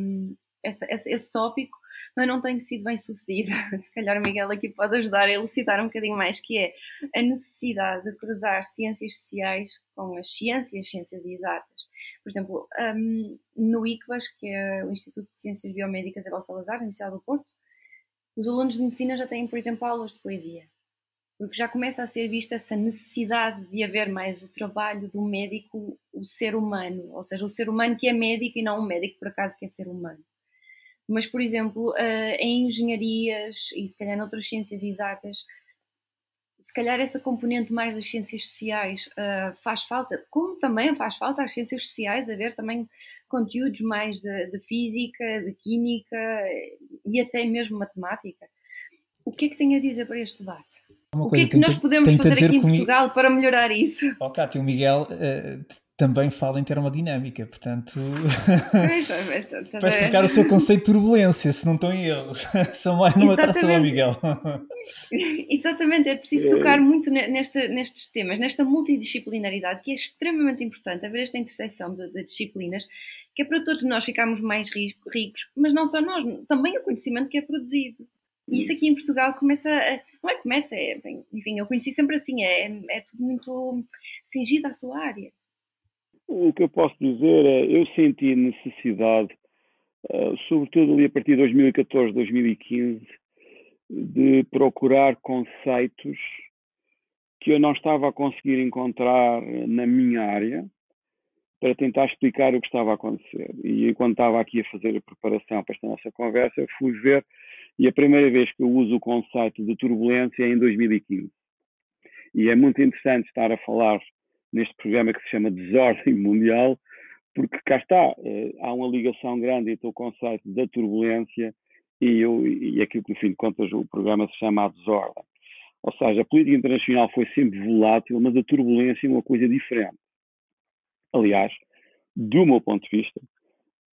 essa, esse, esse tópico, mas não tenho sido bem sucedida. (laughs) Se calhar o Miguel aqui pode ajudar a elucidar um bocadinho mais, que é a necessidade de cruzar ciências sociais com as ciências, ciências exatas. Por exemplo, um, no ICBAS, que é o Instituto de Ciências Biomédicas Abel Salazar, na Universidade do Porto, os alunos de medicina já têm, por exemplo, aulas de poesia porque já começa a ser vista essa necessidade de haver mais o trabalho do médico, o ser humano, ou seja, o ser humano que é médico e não um médico por acaso que é ser humano. Mas, por exemplo, eh, em engenharias e se calhar noutras ciências exatas, se calhar essa componente mais das ciências sociais uh, faz falta, como também faz falta às ciências sociais haver também conteúdos mais de, de física, de química e até mesmo matemática. O que é que tem a dizer para este debate? o que é que nós podemos fazer aqui em Portugal para melhorar isso? Cátia, o Miguel uh, também fala em termodinâmica, portanto. (laughs) para explicar o seu conceito de turbulência, se não estão em erros. (laughs) São mais numa atração ao Miguel. (laughs) Exatamente, é preciso tocar muito nesta, nestes temas, nesta multidisciplinaridade, que é extremamente importante, haver esta interseção de, de disciplinas, que é para todos nós ficarmos mais ricos, mas não só nós, também o conhecimento que é produzido. E isso aqui em Portugal começa a, não é começa, é, enfim, eu conheci sempre assim, é, é tudo muito cingido à sua área. O que eu posso dizer é, eu senti necessidade, uh, sobretudo ali a partir de 2014, 2015, de procurar conceitos que eu não estava a conseguir encontrar na minha área para tentar explicar o que estava a acontecer. E quando estava aqui a fazer a preparação para esta nossa conversa, fui ver, e a primeira vez que eu uso o conceito de turbulência é em 2015. E é muito interessante estar a falar neste programa que se chama Desordem Mundial, porque cá está, eh, há uma ligação grande entre o conceito da turbulência e, eu, e aquilo que, no fim de contas, o programa se chama a desordem. Ou seja, a política internacional foi sempre volátil, mas a turbulência é uma coisa diferente. Aliás, do meu ponto de vista,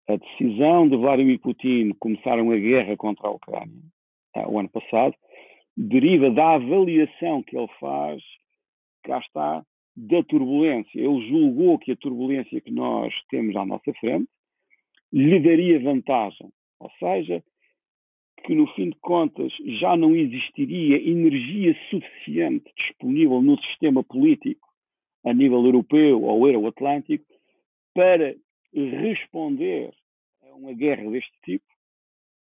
a decisão de Vladimir Putin começar uma guerra contra a Ucrânia tá, o ano passado deriva da avaliação que ele faz, cá está, da turbulência. Ele julgou que a turbulência que nós temos à nossa frente lhe daria vantagem. Ou seja, que no fim de contas já não existiria energia suficiente disponível no sistema político a nível europeu ou euroatlântico para responder a uma guerra deste tipo.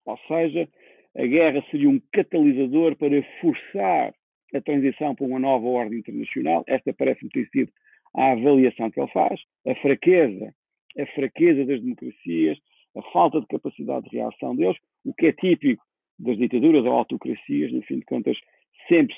Ou seja, a guerra seria um catalisador para forçar a transição para uma nova ordem internacional. Esta parece-me ter sido a avaliação que ele faz, a fraqueza, a fraqueza das democracias, a falta de capacidade de reação deles, o que é típico das ditaduras ou autocracias, no fim de contas, sempre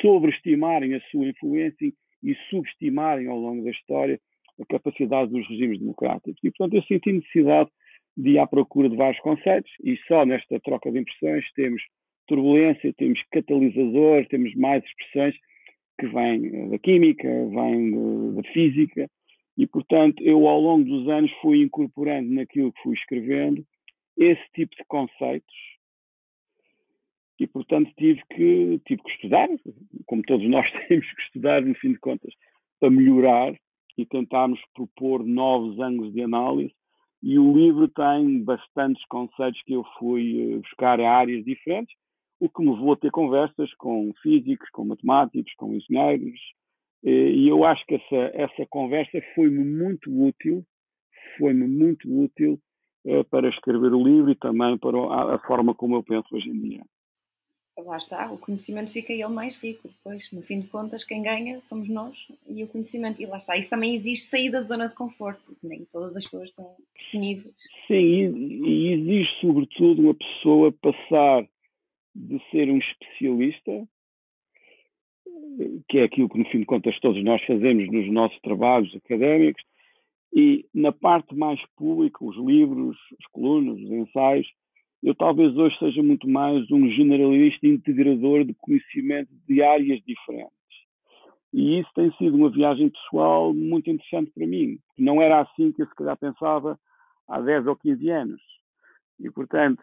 sobreestimarem a sua influência e subestimarem ao longo da história a capacidade dos regimes democráticos. E, portanto, eu senti necessidade de ir à procura de vários conceitos e só nesta troca de impressões temos turbulência, temos catalisador, temos mais expressões que vêm da química, vêm da física e, portanto, eu ao longo dos anos fui incorporando naquilo que fui escrevendo esse tipo de conceitos e, portanto, tive que, tive que estudar, como todos nós (laughs) temos que estudar, no fim de contas, para melhorar e tentarmos propor novos ângulos de análise. E o livro tem bastantes conceitos que eu fui eh, buscar a áreas diferentes, o que me levou a ter conversas com físicos, com matemáticos, com engenheiros. E eu acho que essa, essa conversa foi-me muito útil, foi-me muito útil eh, para escrever o livro e também para a, a forma como eu penso hoje em dia lá está, o conhecimento fica ele mais rico depois. No fim de contas, quem ganha somos nós e o conhecimento. E lá está, isso também exige sair da zona de conforto, nem todas as pessoas estão disponíveis. Sim, e, e exige sobretudo uma pessoa passar de ser um especialista, que é aquilo que no fim de contas todos nós fazemos nos nossos trabalhos académicos, e na parte mais pública, os livros, as colunas, os ensaios, eu talvez hoje seja muito mais um generalista integrador de conhecimento de áreas diferentes. E isso tem sido uma viagem pessoal muito interessante para mim. Não era assim que eu se calhar pensava há 10 ou 15 anos. E, portanto,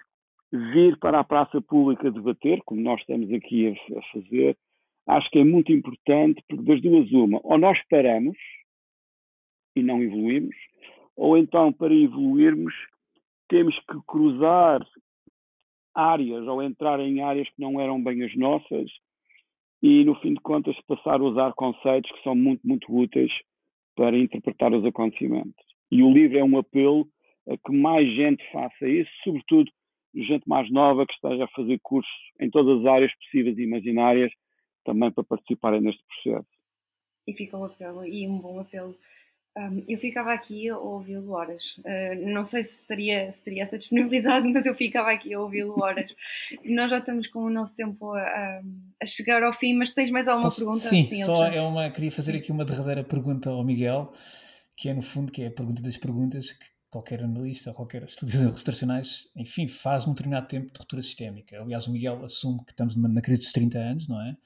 vir para a praça pública debater, como nós estamos aqui a, fazer, acho que é muito importante, porque das duas uma, ou nós paramos e não evoluímos, ou então para evoluirmos temos que cruzar áreas ou entrar em áreas que não eram bem as nossas e, no fim de contas, passar a usar conceitos que são muito, muito úteis para interpretar os acontecimentos. E o livro é um apelo a que mais gente faça isso, sobretudo gente mais nova que esteja a fazer cursos em todas as áreas possíveis e imaginárias, também para participarem neste processo. E fica um apelo, e um bom apelo um, eu ficava aqui a ouvi-lo horas. Uh, não sei se teria, se teria essa (laughs) disponibilidade, mas eu ficava aqui a ouvi-lo horas. Nós já estamos com o nosso tempo a, a chegar ao fim, mas tens mais alguma pergunta? Sim, sim só é uma, queria fazer aqui uma derradeira pergunta ao Miguel, que é no fundo que é a pergunta das perguntas que qualquer analista qualquer estudioso restauracionais, enfim, faz num determinado tempo de ruptura sistémica. Aliás, o Miguel assume que estamos na crise dos 30 anos, não é?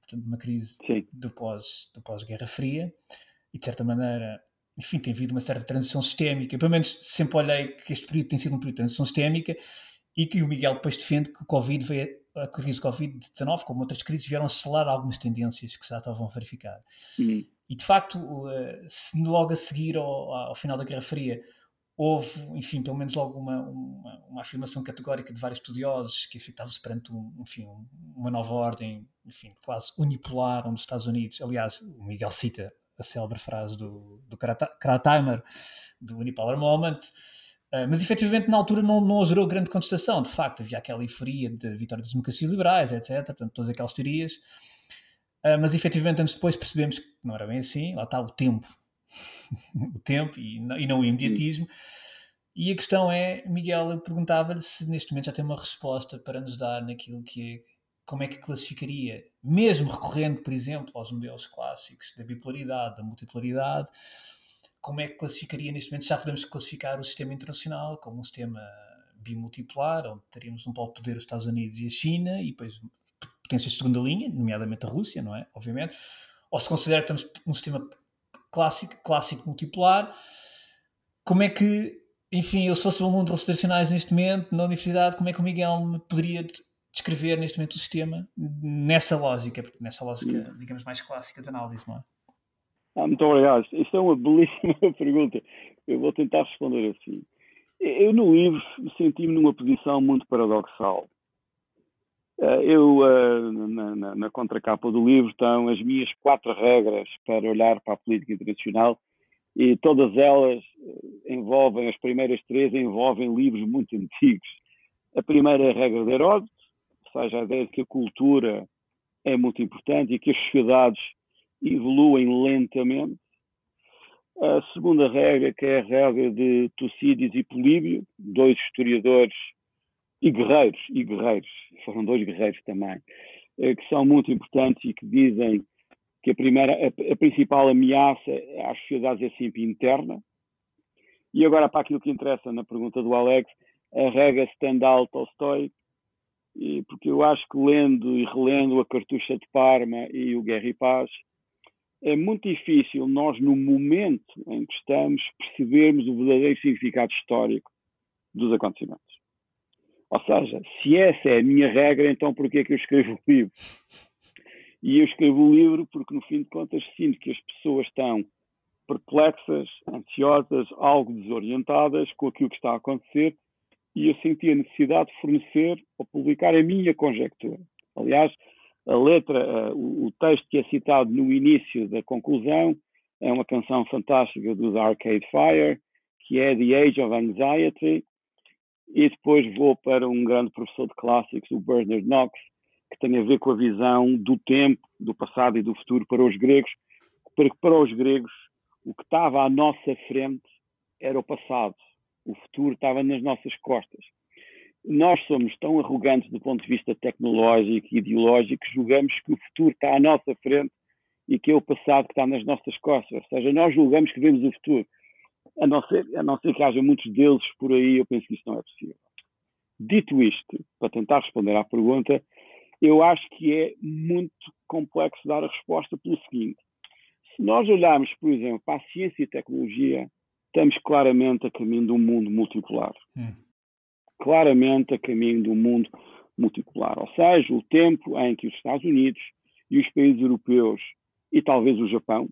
Portanto, uma crise do pós, do pós-Guerra Fria e de certa maneira enfim, tem havido uma certa transição sistémica. Eu, pelo menos sempre olhei que este período tem sido um período de transição sistémica e que o Miguel depois defende que o Covid veio, a crise Covid-19, como outras crises, vieram acelerar algumas tendências que já estavam a verificar. Uhum. E de facto, se logo a seguir ao, ao, final da Guerra Fria houve, enfim, pelo menos logo uma, uma, uma afirmação categórica de vários estudiosos que afetavam-se perante um, enfim, uma nova ordem, enfim, quase unipolar, onde os Estados Unidos, aliás, o Miguel cita a célebre frase do, do Kratimer, do Unipolar Moment, uh, mas efetivamente na altura não, não gerou grande contestação, de facto, havia aquela euforia de vitória das democracias liberais, etc., portanto, todas aquelas teorias, uh, mas efetivamente anos depois percebemos que não era bem assim, lá está o tempo, (laughs) o tempo e, não o imediatismo, e a questão é, Miguel, eu perguntava-lhe se neste momento já tem uma resposta para nos dar naquilo que é como é que classificaria, mesmo recorrendo, por exemplo, aos modelos clássicos da bipolaridade, da multipolaridade, como é que classificaria neste momento? Já podemos classificar o sistema internacional como um sistema bimultipolar, onde teríamos um polo de poder os Estados Unidos e a China, e depois potências de segunda linha, nomeadamente a Rússia, não é? Obviamente. Ou se considera que estamos um sistema clássico, clássico multipolar, como é que, enfim, eu fosse um aluno de relações neste momento, na universidade, como é que o Miguel me poderia descrever neste momento o sistema nessa lógica, porque nessa lógica, digamos, mais clássica de análise, não é? Ah, muito obrigado. Isto é uma belíssima (laughs) pergunta. Eu vou tentar responder assim. Eu, no livro, senti-me numa posição muito paradoxal. Ah, eu, ah, na, na, na, contracapa do livro, estão as minhas quatro regras para olhar para a política internacional e todas elas envolvem, as primeiras três envolvem livros muito (laughs) antigos. A primeira é a regra de Heródoto, ou seja, a ideia de que a cultura é muito importante e que as sociedades evoluem lentamente. A segunda regra, que é a regra de Tucídides e Políbio, dois historiadores e guerreiros, e guerreiros, foram dois guerreiros também, eh, que são muito importantes e que dizem que a, primeira, a, a principal ameaça às sociedades é sempre interna. E agora, para aquilo que interessa na pergunta do Alex, a regra Stendhal-Tolstói, porque eu acho que lendo e relendo a Cartucha de Parma e o Guerra e Paz, é muito difícil nós, no momento em que estamos, percebermos o verdadeiro significado histórico dos acontecimentos. Ou seja, se essa é a minha regra, então por que é que eu escrevo o livro? E eu escrevo o livro porque, no fim de contas, sinto que as pessoas estão perplexas, ansiosas, algo desorientadas com aquilo que está a acontecer e eu senti a necessidade de fornecer ou publicar a minha conjectura. Aliás, a letra, o, texto que é citado no início da conclusão é uma canção fantástica dos Arcade Fire, que é The Age of Anxiety, e depois vou para um grande professor de clássicos, o Bernard Knox, que tem a ver com a visão do tempo, do passado e do futuro para os gregos, porque para os gregos o que estava à nossa frente era o passado, o futuro estava nas nossas costas nós somos tão arrogantes do ponto de vista tecnológico e ideológico que julgamos que o futuro está à nossa frente e que é o passado que está nas nossas costas. Ou seja, nós julgamos que vemos o futuro. A não ser, a não ser que haja muitos deles por aí, eu penso que isto não é possível. Dito isto, para tentar responder à pergunta, eu acho que é muito complexo dar a resposta pelo seguinte. Se nós olharmos, por exemplo, para a ciência e tecnologia, estamos claramente a caminho de um mundo multipolar. Hum claramente a caminho do mundo multipolar, ou seja, o tempo em que os Estados Unidos e os países europeus e talvez o Japão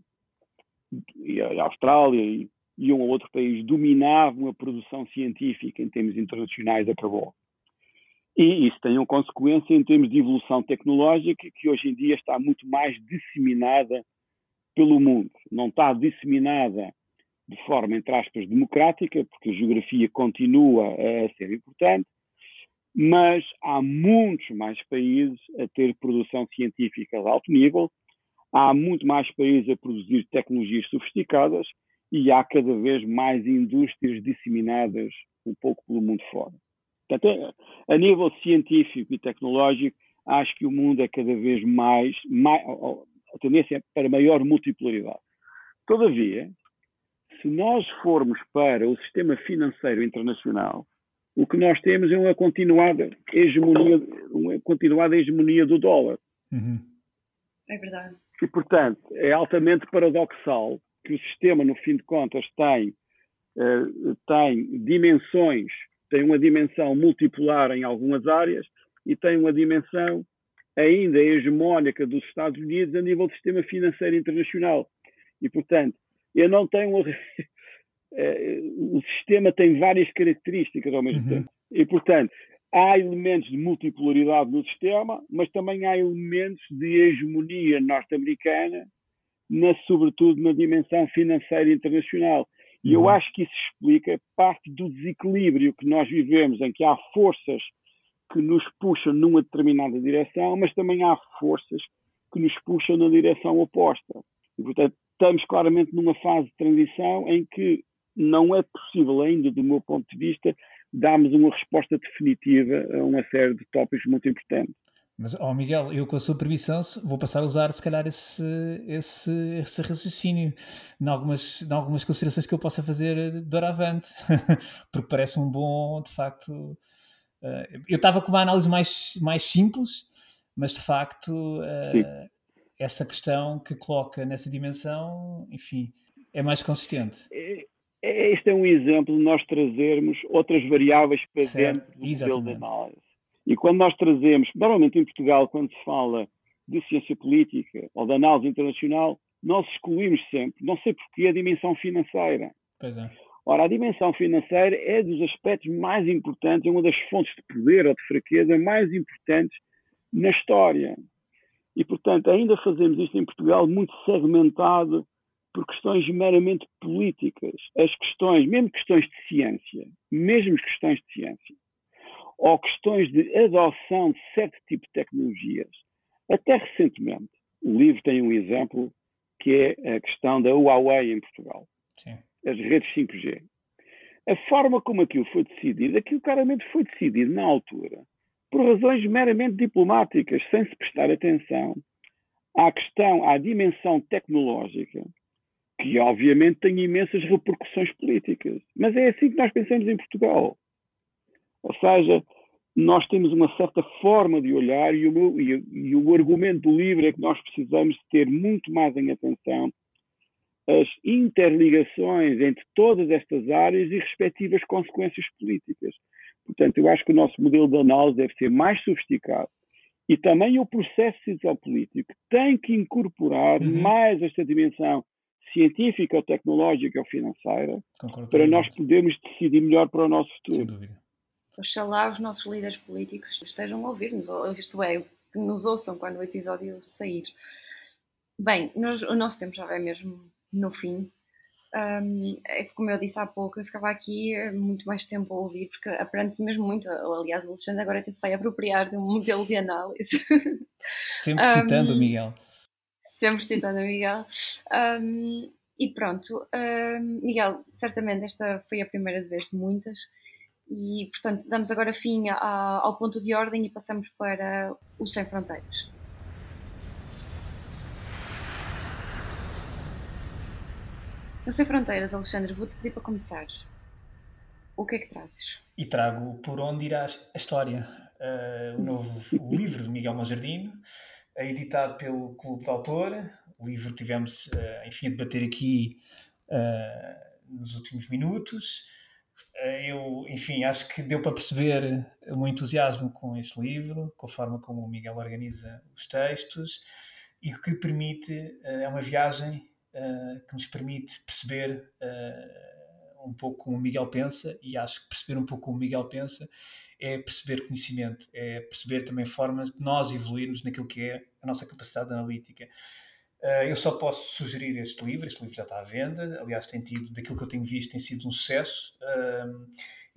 e a Austrália e, e um ou outro país dominavam a produção científica em termos internacionais acabou. E isso tem uma consequência em termos de evolução tecnológica que hoje em dia está muito mais disseminada pelo mundo. Não está disseminada de forma, entre aspas, democrática, porque a geografia continua a ser importante, mas há muitos mais países a ter produção científica de alto nível, há muito mais países a produzir tecnologias sofisticadas e há cada vez mais indústrias disseminadas um pouco pelo mundo fora. Portanto, a nível científico e tecnológico, acho que o mundo é cada vez mais, mais a tendência é para maior multipolaridade. Todavia, se nós formos para o sistema financeiro internacional, o que nós temos é uma continuada hegemonia, uma continuada hegemonia do dólar. Uhum. É verdade. E, portanto, é altamente paradoxal que o sistema, no fim de contas, tem, uh, tem dimensões, tem uma dimensão multipolar em algumas áreas e tem uma dimensão ainda hegemónica dos Estados Unidos a nível do sistema financeiro internacional. E, portanto, eu não tenho uma... (laughs) Eh, o sistema tem várias características ao mesmo uhum. tempo. E, portanto, há elementos de multipolaridade no sistema, mas também há elementos de hegemonia norte-americana, na, sobretudo na dimensão financeira internacional. E eu uhum. acho que isso explica parte do desequilíbrio que nós vivemos, em que há forças que nos puxam numa determinada direção, mas também há forças que nos puxam na direção oposta. E, portanto, estamos claramente numa fase de transição em que não é possível ainda, do meu ponto de vista, darmos uma resposta definitiva a uma série de tópicos muito importantes. Mas, ó oh Miguel, eu com a sua permissão vou passar a usar, se calhar, esse, esse, esse raciocínio em algumas, em algumas considerações que eu possa fazer doravante, (laughs) porque parece um bom, de facto. Uh, eu estava com uma análise mais, mais simples, mas de facto, uh, essa questão que coloca nessa dimensão, enfim, é mais consistente. É, é, este é um exemplo de nós trazermos outras variáveis para certo, dentro do modelo de análise. E quando nós trazemos, normalmente em Portugal, quando se fala de ciência política ou de análise internacional, nós excluímos sempre, não sei porquê, a dimensão financeira. Pois é. Ora, a dimensão financeira é dos aspectos mais importantes, é uma das fontes de poder ou de fraqueza mais importantes na história. E, portanto, ainda fazemos isto em Portugal muito segmentado por questões meramente políticas. As questões, mesmo questões de ciência, mesmo questões de ciência, ou questões de adoção de certo tipo de tecnologias, até recentemente, o livro tem um exemplo que é a questão da Huawei em Portugal. Sim. As redes 5G. A forma como aquilo foi decidido, aquilo claramente foi decidido na altura, por razões meramente diplomáticas, sem se prestar atenção à questão, à dimensão tecnológica que obviamente tem imensas repercussões políticas. Mas é assim que nós pensamos em Portugal. Ou seja, nós temos uma certa forma de olhar e o, meu, e, e o argumento do livro é que nós precisamos ter muito mais em atenção as interligações entre todas estas áreas e respectivas consequências políticas. Portanto, eu acho que o nosso modelo de análise deve ser mais sofisticado e também o processo político tem que incorporar uhum. mais esta dimensão científica ou tecnológica ou financeira Concordo para nós podermos decidir melhor para o nosso futuro. Sem dúvida. Oxalá os nossos líderes políticos estejam a ouvir-nos, ou isto é, que nos ouçam quando o episódio sair. Bem, nós, o nosso tempo já vai mesmo no fim. Um, é como eu disse há pouco, eu ficava aqui muito mais tempo a ouvir, porque aprende-se mesmo muito. Aliás, o Alexandre agora até se vai apropriar de um modelo de análise. (laughs) Sempre citando o Miguel sempre citando o Miguel. Um, e pronto, Miguel, certamente esta foi a primeira vez de muitas, e portanto damos agora fim a, ao ponto de ordem e passamos para o Sem Fronteiras. No Sem Fronteiras, Alexandre, vou-te pedir para começar. O que é que trazes? E trago Por Onde Irá a História, uh, o novo o (laughs) livro de Miguel Monjardino, editado pelo Clube de Autor. O livro tivemos, uh, enfim, a debater aqui uh, nos últimos minutos. Uh, eu, enfim, acho que deu para perceber o meu entusiasmo com este livro, com a forma como o Miguel organiza os textos e o que permite, é uma viagem que nos permite perceber um pouco como o Miguel pensa e acho que perceber um pouco como o Miguel pensa é perceber conhecimento, é perceber também formas de nós evoluirmos naquilo que é a nossa capacidade analítica. Uh, eu só posso sugerir este livro, este livro já está à venda, aliás, tem tido, daquilo que eu tenho visto, tem sido um sucesso. Uh,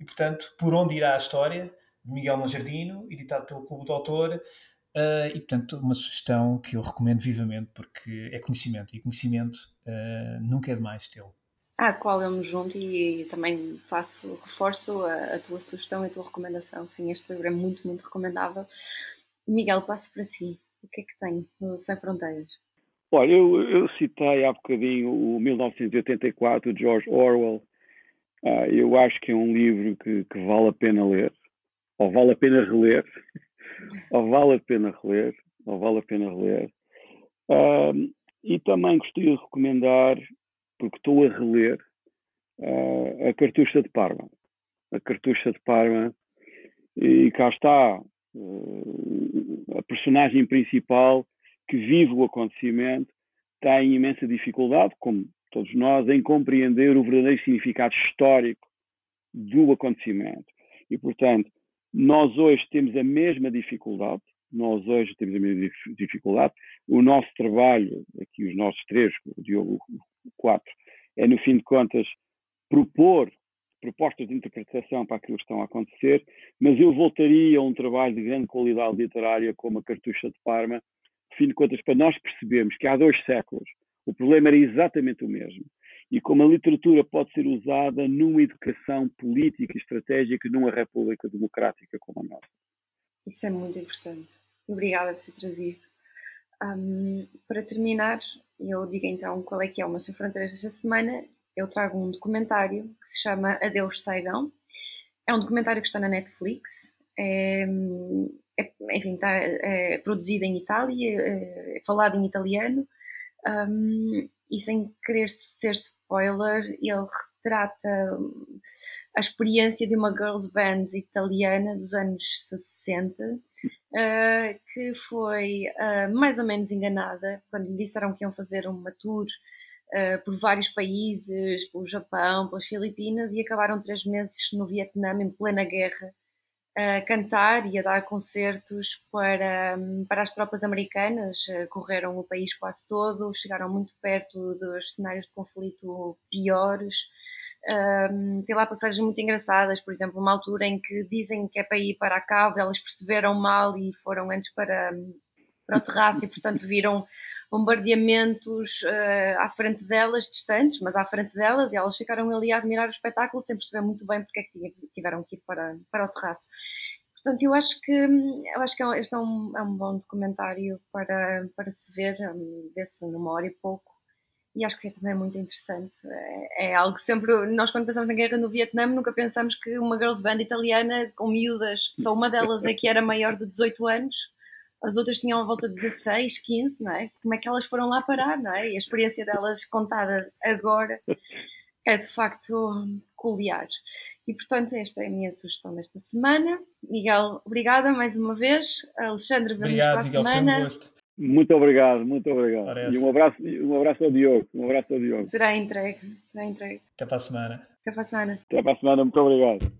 e, portanto, Por Onde Irá a História, de Miguel Manjardino, editado pelo Clube do Autor, uh, e, portanto, uma sugestão que eu recomendo vivamente, porque é conhecimento, e conhecimento nunca é demais tê-lo à qual eu me junto e, e também faço, reforço a, a, tua sugestão e a tua recomendação. Sim, este livro é muito, muito recomendável. Miguel, passo para si. O que é que tem no Sem Fronteiras? Olha, eu, eu citei há bocadinho o 1984, de George Orwell. Uh, eu acho que é um livro que, que, vale a pena ler, ou vale a pena reler, (laughs) ou vale a pena reler, ou vale a pena reler. Uh, e também gostaria de recomendar porque estou a reler uh, a Cartucha de Parma. A Cartucha de Parma, e cá está a personagem principal que vive o acontecimento, tem imensa dificuldade, como todos nós, em compreender o verdadeiro significado histórico do acontecimento. E, portanto, nós hoje temos a mesma dificuldade, nós hoje temos a mesma dificuldade. O nosso trabalho, aqui os nossos três, o Diogo, o quatro, é, no fim de contas, propor propostas de interpretação para aquilo que estão a acontecer, mas eu voltaria a um trabalho de grande qualidade literária como a Cartucha de Parma, fim de contas, para nós percebermos que há dois séculos o problema era exatamente o mesmo. E como a literatura pode ser usada numa educação política e estratégica numa república democrática como a nossa. Isso é muito importante. Obrigada por ter trazido. Um, para terminar, eu digo então qual é que é o meu Fronteiras desta semana. Eu trago um documentário que se chama Adeus Saigão. É um documentário que está na Netflix. É, é, enfim, está é, produzido em Itália, é, é falado em italiano um, e sem querer ser spoiler, ele retrata a experiência de uma girls band italiana dos anos 60 uh, ah, que foi uh, mais ou menos enganada quando lhe disseram que iam fazer uma tour uh, por vários países, pelo Japão, pelas Filipinas e acabaram três meses no Vietnã em plena guerra a cantar e a dar concertos para, para as tropas americanas. Eh, correram o país quase todo, chegaram muito perto dos cenários de conflito piores. Um, tem lá passagens muito engraçadas, por exemplo, uma altura em que dizem que é para ir para a cave, elas perceberam mal e foram antes para, para o terraço e, portanto, viram bombardeamentos uh, à frente delas, distantes, mas à frente delas, e elas ficaram ali a admirar o espetáculo sem perceber muito bem porque é que tiveram que ir para, para o terraço. Portanto, eu acho que, eu acho que é este é um, é um bom documentário para, para se ver, um, ver-se numa hora e pouco. E acho que é também muito interessante. É, é, algo que sempre, nós quando pensamos na guerra no Vietnã, nunca pensamos que uma girls band italiana com miúdas, só uma delas é que era maior de 18 anos, as outras tinham a volta de 16, 15, não é? Como é que elas foram lá parar, não é? E a experiência delas contada agora é de facto peculiar. E portanto, esta é a minha sugestão desta semana. Miguel, obrigada mais uma vez. Alexandre, vemos para a Miguel, semana. Foi um gosto. Muito obrigado, muito obrigado. E um abraço, um abraço ao Diogo. Um abraço ao Diogo. Será entregue, será entregue. Até para a semana. Até para a semana. Até para a semana, muito obrigado.